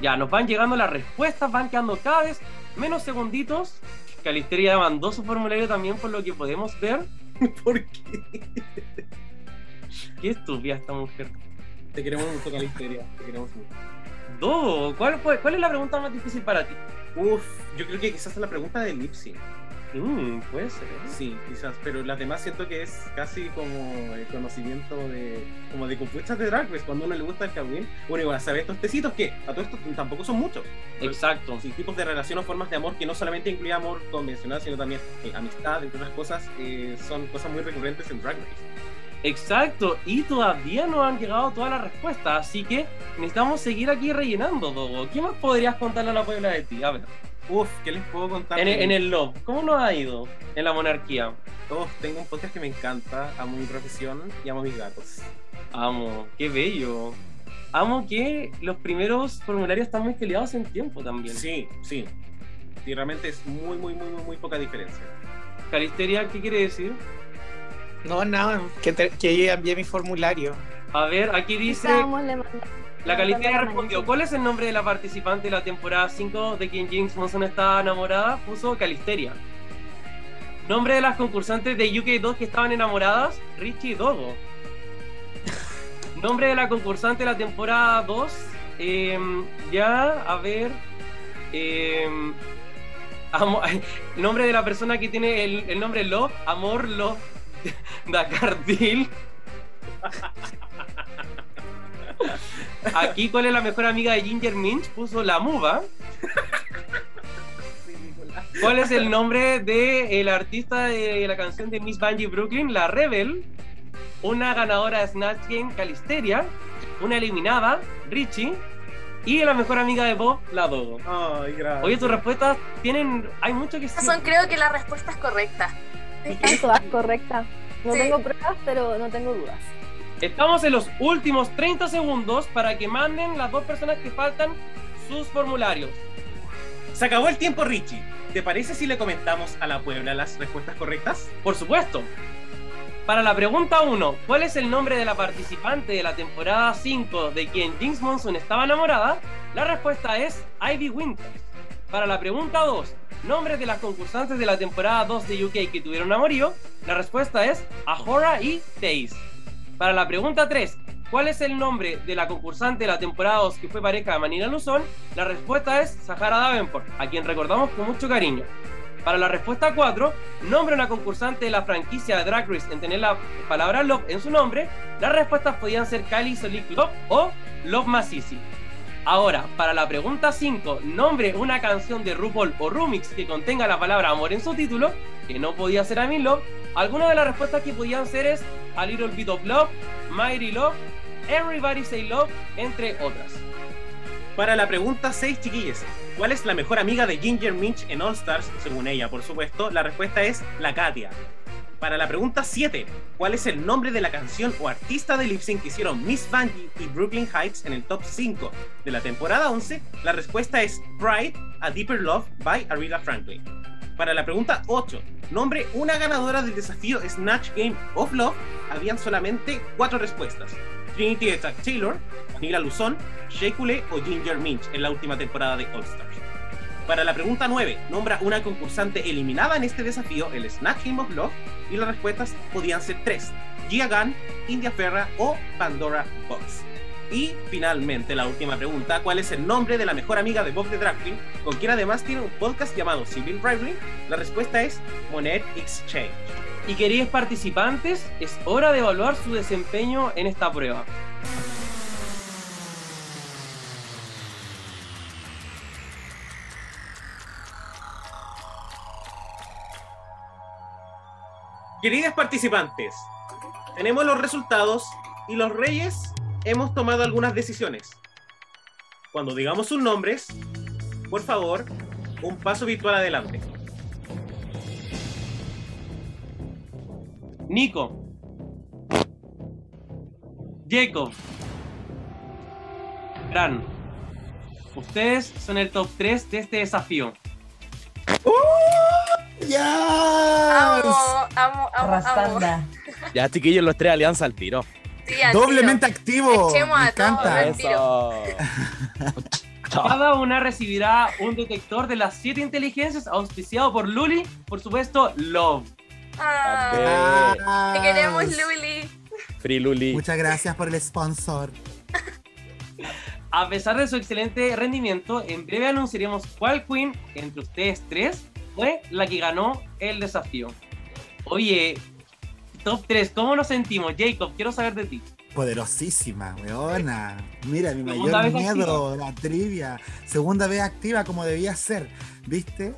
Ya, nos van llegando las respuestas, van quedando cada vez menos segunditos. Calisteria ya mandó su formulario también, por lo que podemos ver. ¿Por qué? Qué estúpida esta mujer. Te queremos mucho, Calisteria. Te queremos mucho. Dogo, ¿cuál, fue- ¿cuál es la pregunta más difícil para ti? Uf, yo creo que quizás es la pregunta del lip sync. Mm, puede ser. Sí, quizás, pero las demás siento que es casi como el conocimiento de como de compuestas de drag race, cuando uno le gusta el Halloween, uno igual sabe estos tecitos que a todo esto tampoco son muchos. Exacto. Sí, tipos de relación o formas de amor que no solamente incluye amor convencional, sino también eh, amistad, entre otras cosas, eh, son cosas muy recurrentes en drag race. Exacto, y todavía no han llegado todas las respuestas, así que necesitamos seguir aquí rellenando, Dogo. ¿Qué más podrías contarle a la Puebla de ti? A ver. Uf, ¿qué les puedo contar? En, el- en el Love, ¿cómo nos ha ido en la monarquía? Uf, tengo un podcast que me encanta, amo mi profesión y amo mis gatos. Amo, qué bello. Amo que los primeros formularios están muy peleados en tiempo también. Sí, sí. Y realmente es muy, muy, muy, muy, muy poca diferencia. Calisteria, ¿qué quiere decir? No, nada, que, te- que yo envié mi formulario. A ver, aquí dice. Le La Calisteria mandando respondió: ¿Cuál es el nombre de la participante de la temporada 5 de quien Jinx Monson está enamorada? Puso Calisteria. Nombre de las concursantes de UK2 que estaban enamoradas: Richie Dogo. Nombre de la concursante de la temporada 2. em, ya, a ver. em, amo- nombre de la persona que tiene el, el nombre Love, Amor, Love, Dakardil. Aquí, ¿cuál es la mejor amiga de Ginger Minch? Puso la muba. ¿Cuál es el nombre de el artista de la canción de Miss Bungie Brooklyn? La Rebel. Una ganadora de Snatch Game, Calisteria. Una eliminada, Richie. Y la mejor amiga de Bob, la Dogo. Ay, gracias. Oye, tus respuestas tienen. Hay mucho que son creo que las respuestas correctas. Están todas correctas. No Sí. tengo pruebas, pero no tengo dudas. Estamos en los últimos 30 segundos para que manden las dos personas que faltan sus formularios. Se acabó el tiempo, Richie. ¿Te parece si le comentamos a la Puebla las respuestas correctas? Por supuesto. Para la pregunta 1, ¿cuál es el nombre de la participante de la temporada 5 de quien Jinx Monsoon estaba enamorada? La respuesta es Ivy Winters. Para la pregunta 2, nombres de las concursantes de la temporada 2 de UK que tuvieron amorío, la respuesta es Ahora y Taze. Para la pregunta 3, ¿cuál es el nombre de la concursante de la temporada 2 que fue pareja de Manila Luzón? La respuesta es Sahara Davenport, a quien recordamos con mucho cariño. Para la respuesta 4, nombre una concursante de la franquicia de Drag Race en tener la palabra Love en su nombre. Las respuestas podían ser Kylie Solic Love o Love Masisi. Ahora, para la pregunta 5, nombre una canción de RuPaul o Rumix que contenga la palabra amor en su título, que no podía ser in Love. Algunas de las respuestas que podían ser es A Little Bit of Love, Mighty Love, Everybody Say Love, entre otras. Para la pregunta 6, chiquillos, ¿cuál es la mejor amiga de Ginger Minch en All Stars? Según ella, por supuesto, la respuesta es la Katia. Para la pregunta 7, ¿cuál es el nombre de la canción o artista de lip sync que hicieron Miss Vanjie y Brooklyn Heights en el top 5 de la temporada 11? La respuesta es Pride, A Deeper Love by Aretha Franklin. Para la pregunta 8, nombre una ganadora del desafío Snatch Game of Love, habían solamente 4 respuestas. Trinity Attack Taylor, Nila Luzon, Shea Coulee o Ginger Minch en la última temporada de All Stars. Para la pregunta 9, nombra una concursante eliminada en este desafío, el Snatch Game of Love, y las respuestas podían ser 3, Gia Gunn, India Ferra o Pandora Box. Y finalmente la última pregunta, ¿cuál es el nombre de la mejor amiga de Bob the Drag Queen, con quien además tiene un podcast llamado Civil Rivalry? La respuesta es Monet Exchange. Y queridos participantes, es hora de evaluar su desempeño en esta prueba. Queridas participantes, tenemos los resultados y los reyes hemos tomado algunas decisiones. Cuando digamos sus nombres, por favor, un paso virtual adelante. Nico. Jacob. Fran. Ustedes son el top 3 de este desafío. ¡Ya! Amo, amo, amo, amo. Rastanda. Ya, chiquillos, los tres alianza al tiro. Sí, al tiro. Doblemente activo. Echemos Me a todos encanta. Eso. Cada una recibirá un detector de las 7 inteligencias auspiciado por Luli, por supuesto, Love. Ah, te queremos. Luli. Free Luli. Muchas gracias por el sponsor. A pesar de su excelente rendimiento, en breve anunciaremos cuál queen entre ustedes tres fue la que ganó el desafío. Oye, top 3, ¿cómo nos sentimos? Jacob, quiero saber de ti. Poderosísima, weona. Mira, mi mayor miedo, la trivia. Segunda vez activa como debía ser, ¿viste?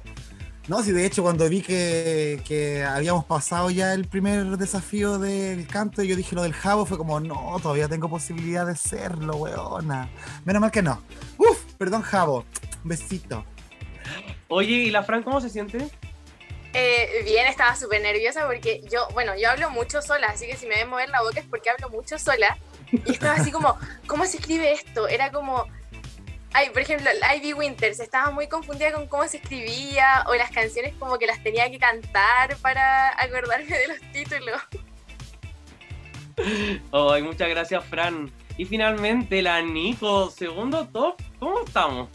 No, si de hecho cuando vi que, que habíamos pasado ya el primer desafío del canto, yo dije lo del jabo, fue como, no, todavía tengo posibilidad de serlo, weona. Menos mal que no. Uf, perdón, jabo. Un besito. Oye, ¿y la Fran cómo se siente? Eh, bien, estaba súper nerviosa porque yo, bueno, yo hablo mucho sola, así que si me ven mover la boca es porque hablo mucho sola. Y estaba así como, ¿cómo se escribe esto? Era como, ay, por ejemplo, Ivy Winters, estaba muy confundida con cómo se escribía o las canciones como que las tenía que cantar para acordarme de los títulos. Ay, muchas gracias, Fran. Y finalmente, la Nico, segundo top, ¿cómo estamos?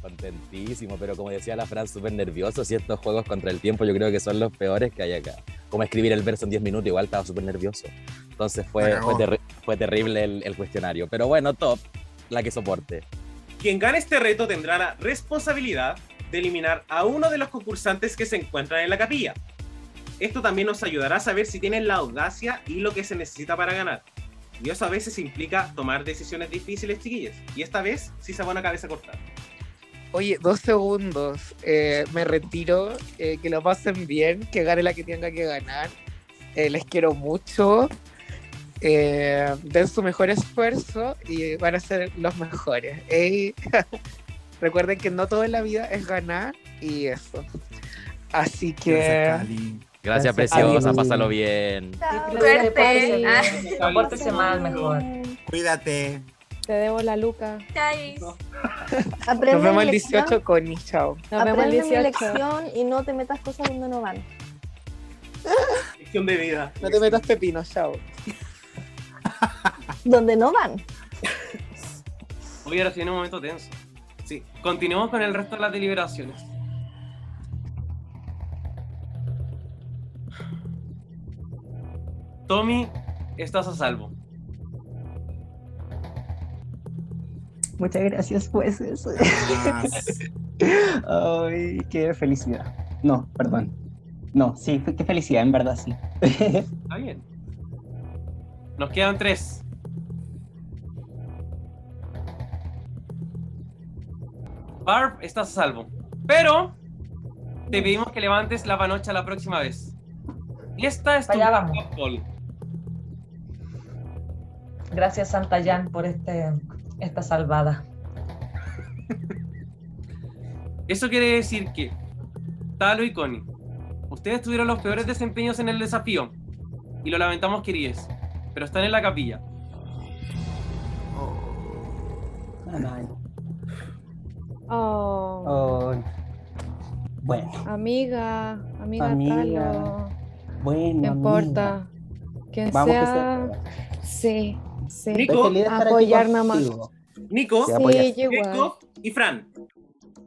Contentísimo, pero como decía la Fran, súper nervioso. Y estos juegos contra el tiempo yo creo que son los peores que hay acá. Como escribir el verso en 10 minutos, igual estaba súper nervioso. Entonces fue, fue, terri- fue terrible el, el cuestionario. Pero bueno, top, la que soporte. Quien gane este reto tendrá la responsabilidad de eliminar a uno de los concursantes que se encuentran en la capilla. Esto también nos ayudará a saber si tienen la audacia y lo que se necesita para ganar. Y eso a veces implica tomar decisiones difíciles, chiquillos. Y esta vez sí se va una cabeza cortada. Oye, dos segundos. Eh, me retiro. eh, que lo pasen bien. Que gane la que tenga que ganar. Eh, les quiero mucho. Eh, den su mejor esfuerzo y van a ser los mejores. Recuerden que no todo en la vida es ganar y eso. Así que. Gracias, Cali. Gracias, Gracias. preciosa, pásalo bien. Suerte. Pórtese mal mejor. Cuídate. Te debo la luca. Chais. Nos Aprende vemos el lección, 18 con chao. Nos vemos el aprende mi 18. lección y no te metas cosas donde no van. Lección de vida. No te metas pepino, chao. Donde no van. Hoy ahora sí un momento tenso. Sí, continuemos con el resto de las deliberaciones. Tommy, estás a salvo. Muchas gracias, jueces. Ay, qué felicidad. No, perdón. No, sí, qué felicidad, en verdad, sí. Está bien. Nos quedan tres. Barb, estás a salvo. Pero te pedimos que levantes la panocha la próxima vez. Y esta es tu. Gracias, Santa Jan, por este, esta salvada. Eso quiere decir que Talo y Connie, ustedes tuvieron los peores desempeños en el desafío. Y lo lamentamos, queridos. Pero están en la capilla. Oh, Oh, bueno, amiga, amiga, Amiga, Talo. bueno. No importa. Quien Vamos que sea. Sí, sí. Nico, Apoyar nada más. Nico, Sí, y Fran.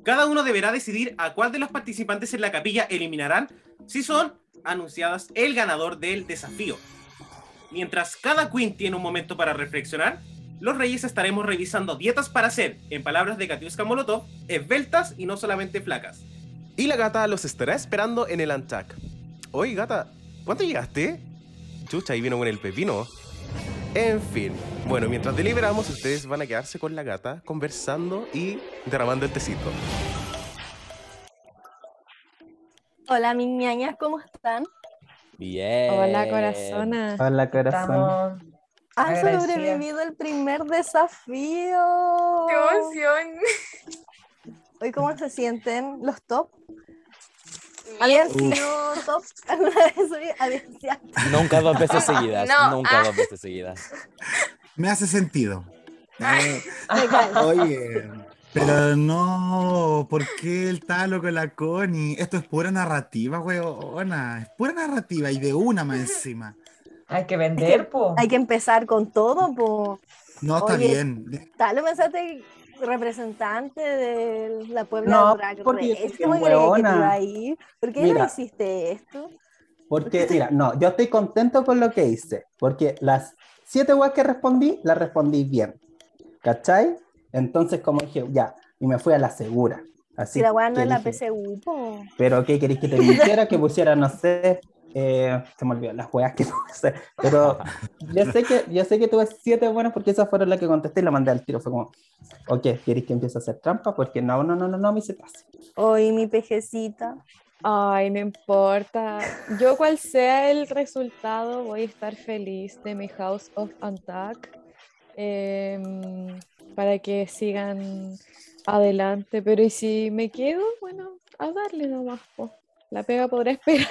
Cada uno deberá decidir a cuál de los participantes en la capilla eliminarán si son anunciadas el ganador del desafío. Mientras cada queen tiene un momento para reflexionar, los reyes estaremos revisando dietas para hacer, en palabras de Katiuska Molotov, esbeltas y no solamente flacas. Y la gata los estará esperando en el Antac. Oye, gata, ¿cuánto llegaste? Chucha, ahí vino con el pepino. En fin, bueno, mientras deliberamos, ustedes van a quedarse con la gata, conversando y derramando el tecito. Hola, mis ñañas, ¿cómo están? Bien. Hola, corazona. Hola, corazón. Han sobrevivido el primer desafío. ¡Qué emoción! Hoy, ¿cómo se sienten los top? ¿Habían Uf. sido top alguna vez? Audiencia. Nunca dos veces seguidas. No, Nunca ah. dos veces seguidas. Me hace sentido. Eh, cae. Oye, pero no, ¿por qué el talo con la Connie? Esto es pura narrativa, weona. Es pura narrativa y de una más encima. Hay que vender, po. Hay que empezar con todo, po. No, está Oye, bien. Tal vez pensaste representante de la Puebla No, Drag porque Race. ¿Cómo que te hueona. iba a ir? ¿Por qué Mira. no hiciste esto? Porque, mira, no, yo estoy contento con lo que hice, porque las siete weas que respondí, las respondí bien. ¿Cachai? Entonces, como dije, ya, y me fui a la segura. Así Si la weá no es la PSU, po. Pero, ¿qué queréis que te mintiera? Que pusiera, no sé, eh, se me olvidó las weas que puse. Pero yo sé que, yo sé que tuve siete buenas porque esas fueron las que contesté y la mandé al tiro. Fue como, ok, ¿queréis que empiece a hacer trampa? Porque no, no, no, no, no me hice. Hoy mi pejecita. Ay, no importa. Yo cual sea el resultado, voy a estar feliz de mi House of Attack em, para que sigan adelante. Pero y si me quedo, bueno, a darle nomás. po. La pega podrá esperar.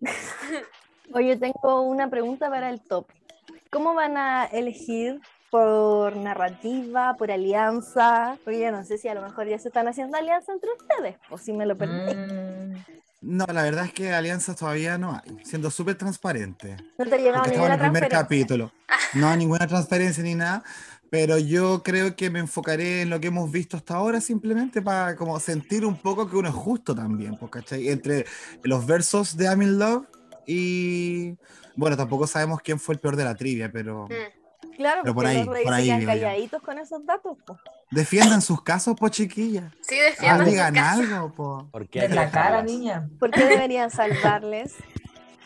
Oye, tengo una pregunta para el top. ¿Cómo van a elegir por narrativa, por alianza? Porque yo no sé si a lo mejor ya se están haciendo alianza entre ustedes, o si me lo permitís. Mm, No, la verdad es que alianzas todavía no hay, siendo súper transparente. No te ha llegado Porque estamos ninguna en el primer capítulo. No hay ninguna transparencia ni nada, pero yo creo que me enfocaré en lo que hemos visto hasta ahora simplemente para como sentir un poco que uno es justo también, pues, ¿cachai? Entre los versos de I'm in Love y... Bueno, tampoco sabemos quién fue el peor de la trivia, pero Claro, Pero por porque ahí, por ahí yo. calladitos con esos datos. po. defiendan sus casos, po chiquillas. Sí, Ah, defiendo sus digan casos. algo, po. ¿Por qué de la cara, niña. ¿Por qué deberían salvarles?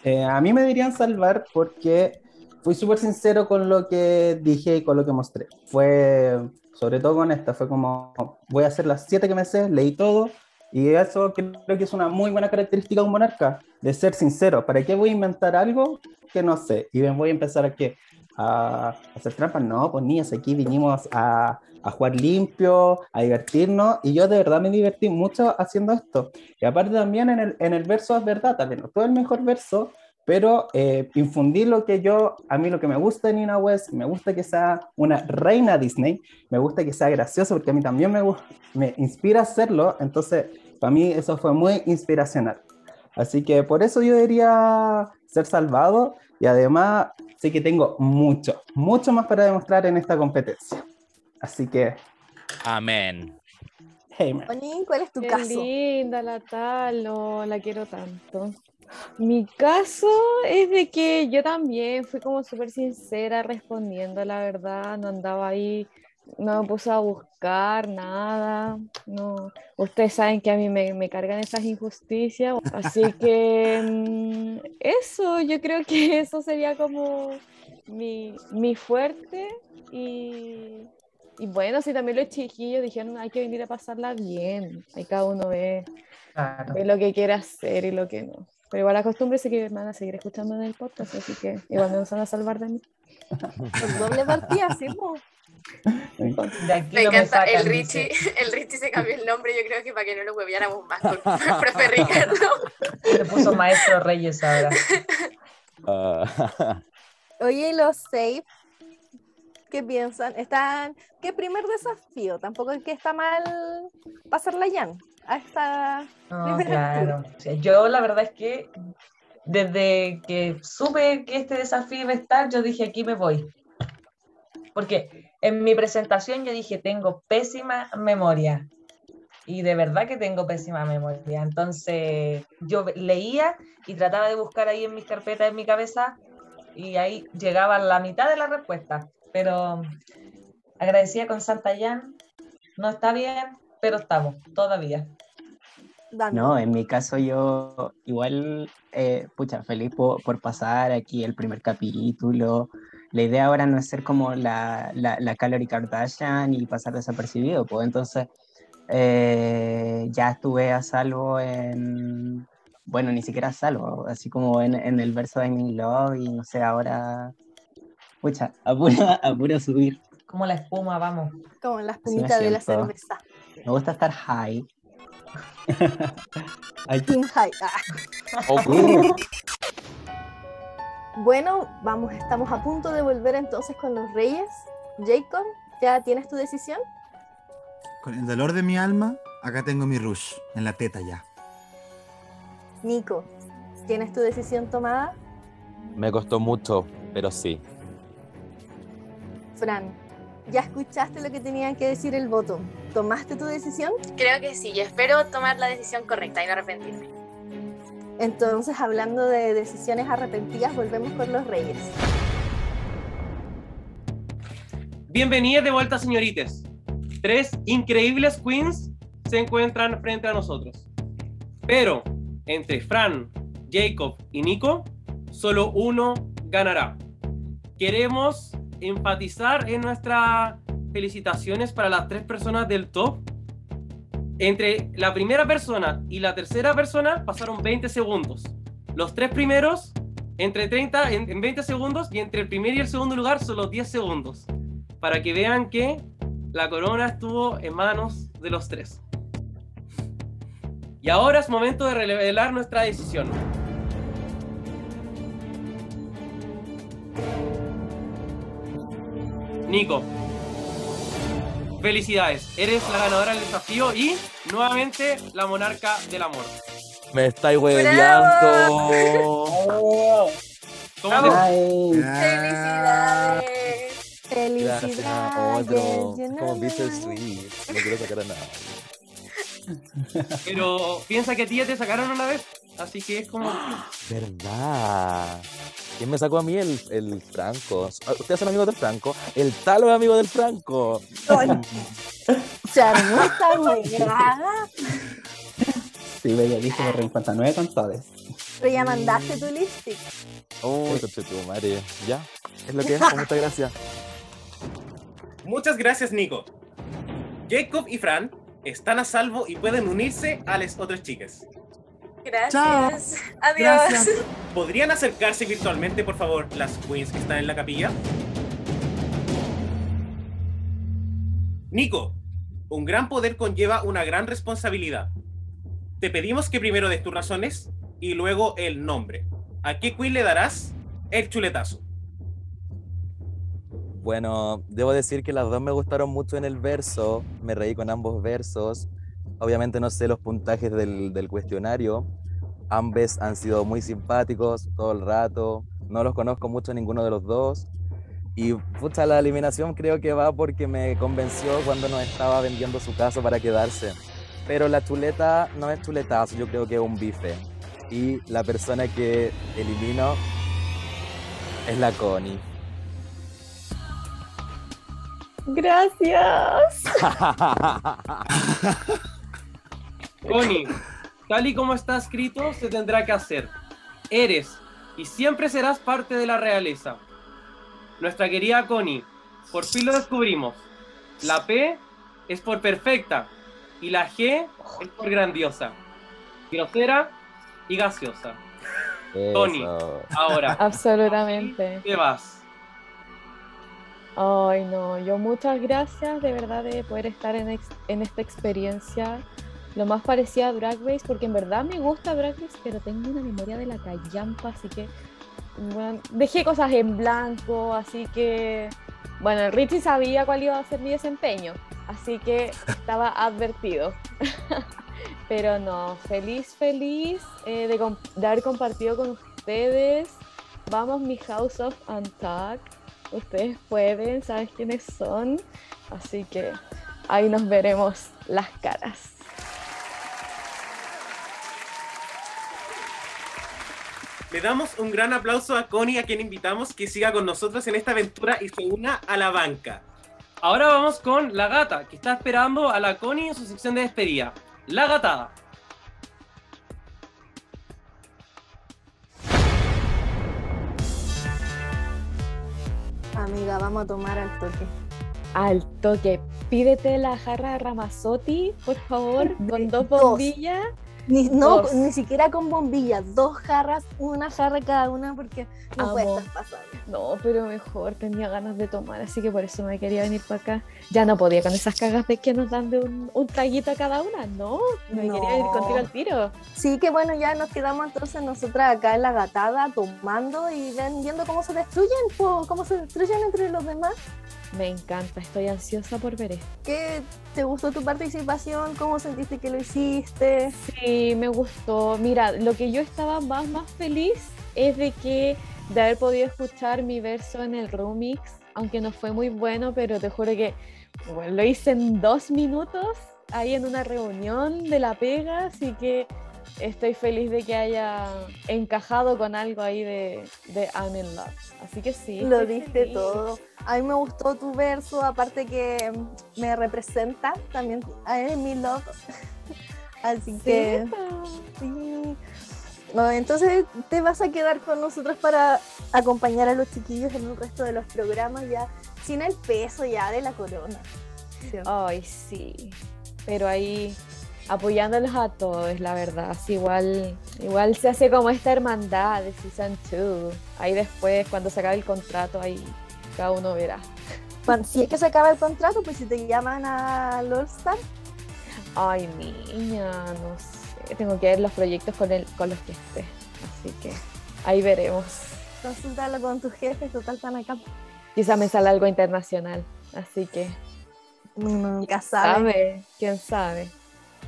Eh, a mí me deberían salvar porque fui súper sincero con lo que dije y con lo que mostré. Fue, sobre todo con esta, fue como, voy a hacer las siete que me sé, leí todo, y eso creo que es una muy buena característica de un monarca, de ser sincero. ¿Para qué voy a inventar algo que no sé? Y voy a empezar a qué? A hacer trampas. No, pues niños, aquí vinimos a, a jugar limpio, a divertirnos, y yo de verdad me divertí mucho haciendo esto. Y aparte también en el, en el verso es verdad, también no fue el mejor verso, pero eh, infundir lo que yo, a mí lo que me gusta de Nina West, me gusta que sea una reina Disney, me gusta que sea gracioso, porque a mí también me, me inspira hacerlo, entonces para mí eso fue muy inspiracional. Así que por eso yo debería ser salvado y además sé que tengo mucho, mucho más para demostrar en esta competencia. Así que, Amén. hey man. ¿cuál es tu Qué caso? linda la Talo, la quiero tanto. Mi caso es de que yo también fui como súper sincera respondiendo, la verdad, no andaba ahí, no me puse a buscar nada, no, ustedes saben que a mí me, me cargan esas injusticias, así que mm, eso, yo creo que eso sería como mi, mi fuerte y, y bueno, si también los chiquillos dijeron hay que venir a pasarla bien, ahí cada uno ve Claro. ve lo que quiere hacer y lo que no. Pero igual acostúmbrese que me van a seguir escuchando en el podcast, así que igual me van a salvar de mí. Con doble partida, sí, po. De aquí Me no me encanta, el Richie, dice. el Richie se cambió el nombre, yo creo que para que no lo hueviáramos más con profe Ricardo. Se puso maestro Reyes ahora. Ah, Oye, ¿y los safe? ¿Qué piensan? Están. ¿Qué primer desafío? Tampoco es que está mal pasarla ya. A esta claro. Yo la verdad es que desde que supe que este desafío iba a estar, yo dije aquí me voy. Porque en mi presentación yo dije tengo pésima memoria. Y de verdad que tengo pésima memoria. Entonces yo leía y trataba de buscar ahí en mis carpetas, en mi cabeza, y ahí llegaba la mitad de la respuesta. Pero agradecida con Santa Jan, no está bien, pero estamos todavía. No, en mi caso yo igual, eh, pucha, feliz po- por, pasar aquí el primer capítulo. La idea ahora no es ser como la, la, la Calorie Kardashian y pasar desapercibido, pues entonces eh, ya estuve a salvo en, bueno, ni siquiera a salvo, así como en, en el verso de I'm in Love y no sé, ahora, pucha, apura, apura subir. Como la espuma, vamos. Como la espumita de la cerveza. Me gusta estar high. Ay, Team High. Ah. ok. Bueno, vamos, estamos a punto de volver entonces con los reyes. Jacob, ¿ya tienes tu decisión? Con el dolor de mi alma, acá tengo mi rush, en la teta ya. Nico, ¿tienes tu decisión tomada? Me costó mucho, pero sí. Fran, ¿ya escuchaste lo que tenían que decir el voto? ¿Tomaste tu decisión? Creo que sí, yo espero tomar la decisión correcta y no arrepentirme. Entonces, hablando de decisiones arrepentidas, volvemos con los reyes. Bienvenidas de vuelta, señoritas. Tres increíbles queens se encuentran frente a nosotros. Pero entre Fran, Jacob y Nico, solo uno ganará. Queremos enfatizar en nuestras felicitaciones para las tres personas del top. Entre la primera persona y la tercera persona pasaron 20 segundos. Los tres primeros entre 30 en, en 20 segundos y entre el primer y el segundo lugar solo 10 segundos. Para que vean que la corona estuvo en manos de los tres. Y ahora es momento de revelar nuestra decisión. Nico, felicidades. Eres la ganadora del desafío y nuevamente la monarca del amor. Me estáis hueveando. ¿Cómo te- ¡Felicidades! Gracias otro. Felicidades. Como bittersweet. No quiero sacar a nadie. Pero piensa que a ti ya te sacaron una vez. Así que es como. ¿Verdad? ¿Quién me sacó a mí? El, el Franco. ¿Ustedes son amigos del Franco? El Talo es amigo del Franco. Se armó esta weá. Sí, bella, dije por reencuentro 9 con todos. Pero ya mandaste tu lipstick. Oh, conche tu madre. Ya, es lo que es. Muchas gracias. Muchas gracias, Nico. Jacob y Fran están a salvo y pueden unirse a las otras chicas. Gracias. Adiós. Gracias. ¿Podrían acercarse virtualmente, por favor, las queens que están en la capilla? Nico, un gran poder conlleva una gran responsabilidad. Te pedimos que primero des tus razones y luego el nombre. ¿A qué queen le darás el chuletazo? Bueno, debo decir que las dos me gustaron mucho en el verso. Me reí con ambos versos. Obviamente no sé los puntajes del, del cuestionario. Ambos han sido muy simpáticos todo el rato. No los conozco mucho ninguno de los dos. Y pucha, la eliminación creo que va porque me convenció cuando nos estaba vendiendo su caso para quedarse. Pero la chuleta no es chuletazo, yo creo que es un bife. Y la persona que elimino es la Connie. Gracias. Connie, tal y como está escrito, se tendrá que hacer. Eres y siempre serás parte de la realeza. Nuestra querida Connie, por fin lo descubrimos. La P es por perfecta y la G es por grandiosa, grosera y gaseosa. Eso. ahora, Absolutamente. ¿qué vas? Ay, no, yo muchas gracias de verdad de poder estar en, ex- en esta experiencia. Lo más parecida a Drag Race, porque en verdad me gusta Drag Race, pero tengo una memoria de la callampa, así que bueno, dejé cosas en blanco, así que bueno, el Richie sabía cuál iba a ser mi desempeño, así que estaba advertido. pero no, feliz, feliz eh, de, de haber compartido con ustedes. Vamos, mi House of Untuck. Ustedes pueden, sabes quiénes son. Así que ahí nos veremos las caras. Le damos un gran aplauso a Connie, a quien invitamos que siga con nosotros en esta aventura y se una a la banca. Ahora vamos con la gata, que está esperando a la Connie en su sección de despedida. La gatada. Amiga, vamos a tomar al toque. Al toque, pídete la jarra Ramazotti, por favor, con dos Dos. Ni, no, Dos. ni siquiera con bombillas, dos jarras, una jarra cada una porque no Amo. estar pasando. No, pero mejor, tenía ganas de tomar, así que por eso me quería venir para acá. Ya no podía con esas cagas de que nos dan de un, un traguito a cada una, no, me quería venir No. contigo al tiro. Sí, que bueno, ya nos quedamos entonces nosotras acá en la gatada tomando y viendo cómo se destruyen, po, cómo se destruyen entre los demás. Me encanta, estoy ansiosa por ver esto. ¿Qué te gustó tu participación? ¿Cómo sentiste que lo hiciste? Sí, me gustó. Mira, lo que yo estaba más, más feliz es de que de haber podido escuchar mi verso en el remix, aunque no fue muy bueno, pero te juro que bueno, lo hice en dos minutos ahí en una reunión de la pega, así que estoy feliz de que haya encajado con algo ahí de, de I'm in Love. Así que sí. Lo diste feliz. todo. A mí me gustó tu verso, aparte que me representa también a mi love. Así que sí. No, entonces te vas a quedar con nosotros para acompañar a los chiquillos en el resto de los programas ya sin el peso ya de la corona. Ay, sí. Pero ahí apoyándolos a todos, la verdad. Así igual, igual se hace como esta hermandad de Season 2. Ahí después, cuando se acabe el contrato, ahí cada uno verá. Bueno, si es que se acaba el contrato, pues si te llaman a All Star, Ay, niña, no sé. Tengo que ver los proyectos con, el, con los que esté. Así que ahí veremos. consultarlo con tus jefes, total están acá. Quizá me sale algo internacional. Así que. Nunca sabe. sabe. ¿Quién sabe?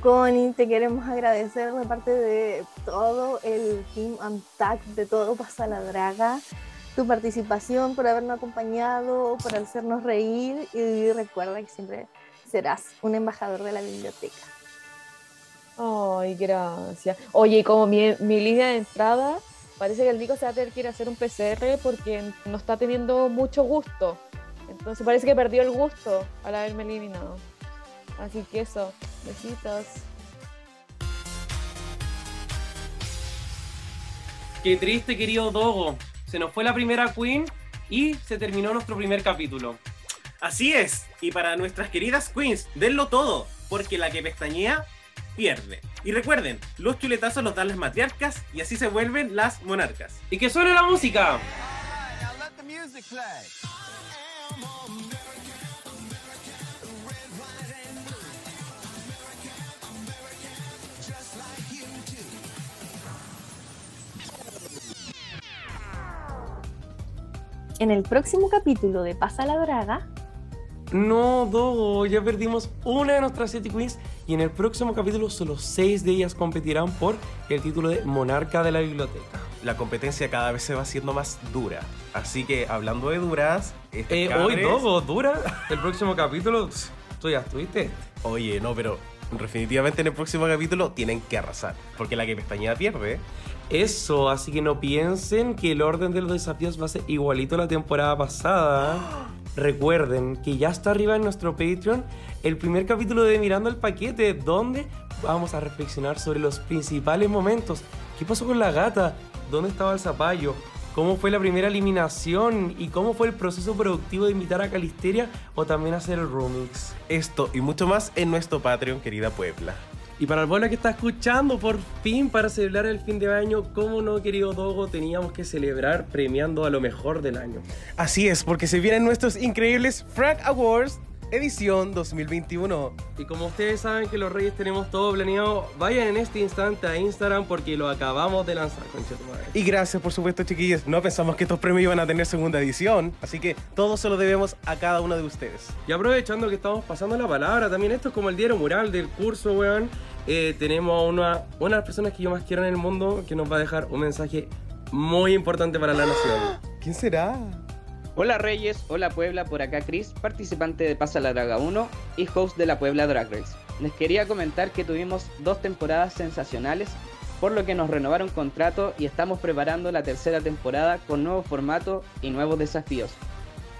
Connie, te queremos agradecer de parte de todo el Team Untact, de todo Pasa la Draga, tu participación, por habernos acompañado, por hacernos reír y recuerda que siempre serás un embajador de la biblioteca. Ay, gracias. Oye, y como mi, mi línea de entrada, parece que el Nico se va a tener que ir a hacer un PCR porque no está teniendo mucho gusto. Entonces parece que perdió el gusto al haberme eliminado. Así que eso, besitos. Qué triste, querido Dogo. Se nos fue la primera Queen y se terminó nuestro primer capítulo. Así es, y para nuestras queridas queens, denlo todo, porque la que pestañea pierde. Y recuerden, los chuletazos los dan las matriarcas y así se vuelven las monarcas. Y que suene la música. En el próximo capítulo de Pasa la Draga, No, Dogo, ya perdimos una de nuestras siete queens y en el próximo capítulo solo seis de ellas competirán por el título de monarca de la biblioteca. La competencia cada vez se va haciendo más dura. Así que hablando de duras, este Eh, hoy, Dogo, dura. El próximo capítulo, tú ya estuviste. Oye, no, pero definitivamente en el próximo capítulo tienen que arrasar. Porque la que pestañea pierde. Eso, así que no piensen que el orden de los desafíos va a ser igualito a la temporada pasada. Recuerden que ya está arriba en nuestro Patreon el primer capítulo de Mirando el Paquete, donde vamos a reflexionar sobre los principales momentos. ¿Qué pasó con la gata? ¿Dónde estaba el zapallo? ¿Cómo fue la primera eliminación? ¿Y cómo fue el proceso productivo de invitar a Calisteria o también hacer el remix? Esto y mucho más en nuestro Patreon, querida Puebla. Y para el pueblo que está escuchando, por fin, para celebrar el fin de año, ¿cómo no, querido Dogo? Teníamos que celebrar premiando a lo mejor del año. Así es, porque se vienen nuestros increíbles Frank Awards edición 2021. Y como ustedes saben que los Reyes tenemos todo planeado, vayan en este instante a Instagram porque lo acabamos de lanzar, concha tu madre. Y gracias, por supuesto, chiquillos. No pensamos que estos premios iban a tener segunda edición, así que todo se lo debemos a cada uno de ustedes. Y aprovechando que estamos pasando la palabra, también esto es como el diario mural del curso, weón. eh, tenemos a una, una de las personas que yo más quiero en el mundo que nos va a dejar un mensaje muy importante para la nación. ¿Quién será? Hola Reyes, hola Puebla, por acá Chris, participante de Pasa la Draga 1 y host de la Puebla Drag Race. Les quería comentar que tuvimos dos temporadas sensacionales, por lo que nos renovaron contrato y estamos preparando la tercera temporada con nuevo formato y nuevos desafíos.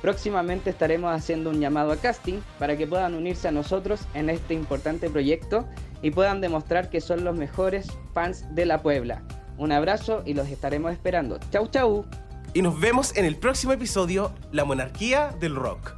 Próximamente estaremos haciendo un llamado a casting para que puedan unirse a nosotros en este importante proyecto y puedan demostrar que son los mejores fans de la Puebla. Un abrazo y los estaremos esperando. Chau chau. Y nos vemos en el próximo episodio, La Monarquía del Rock.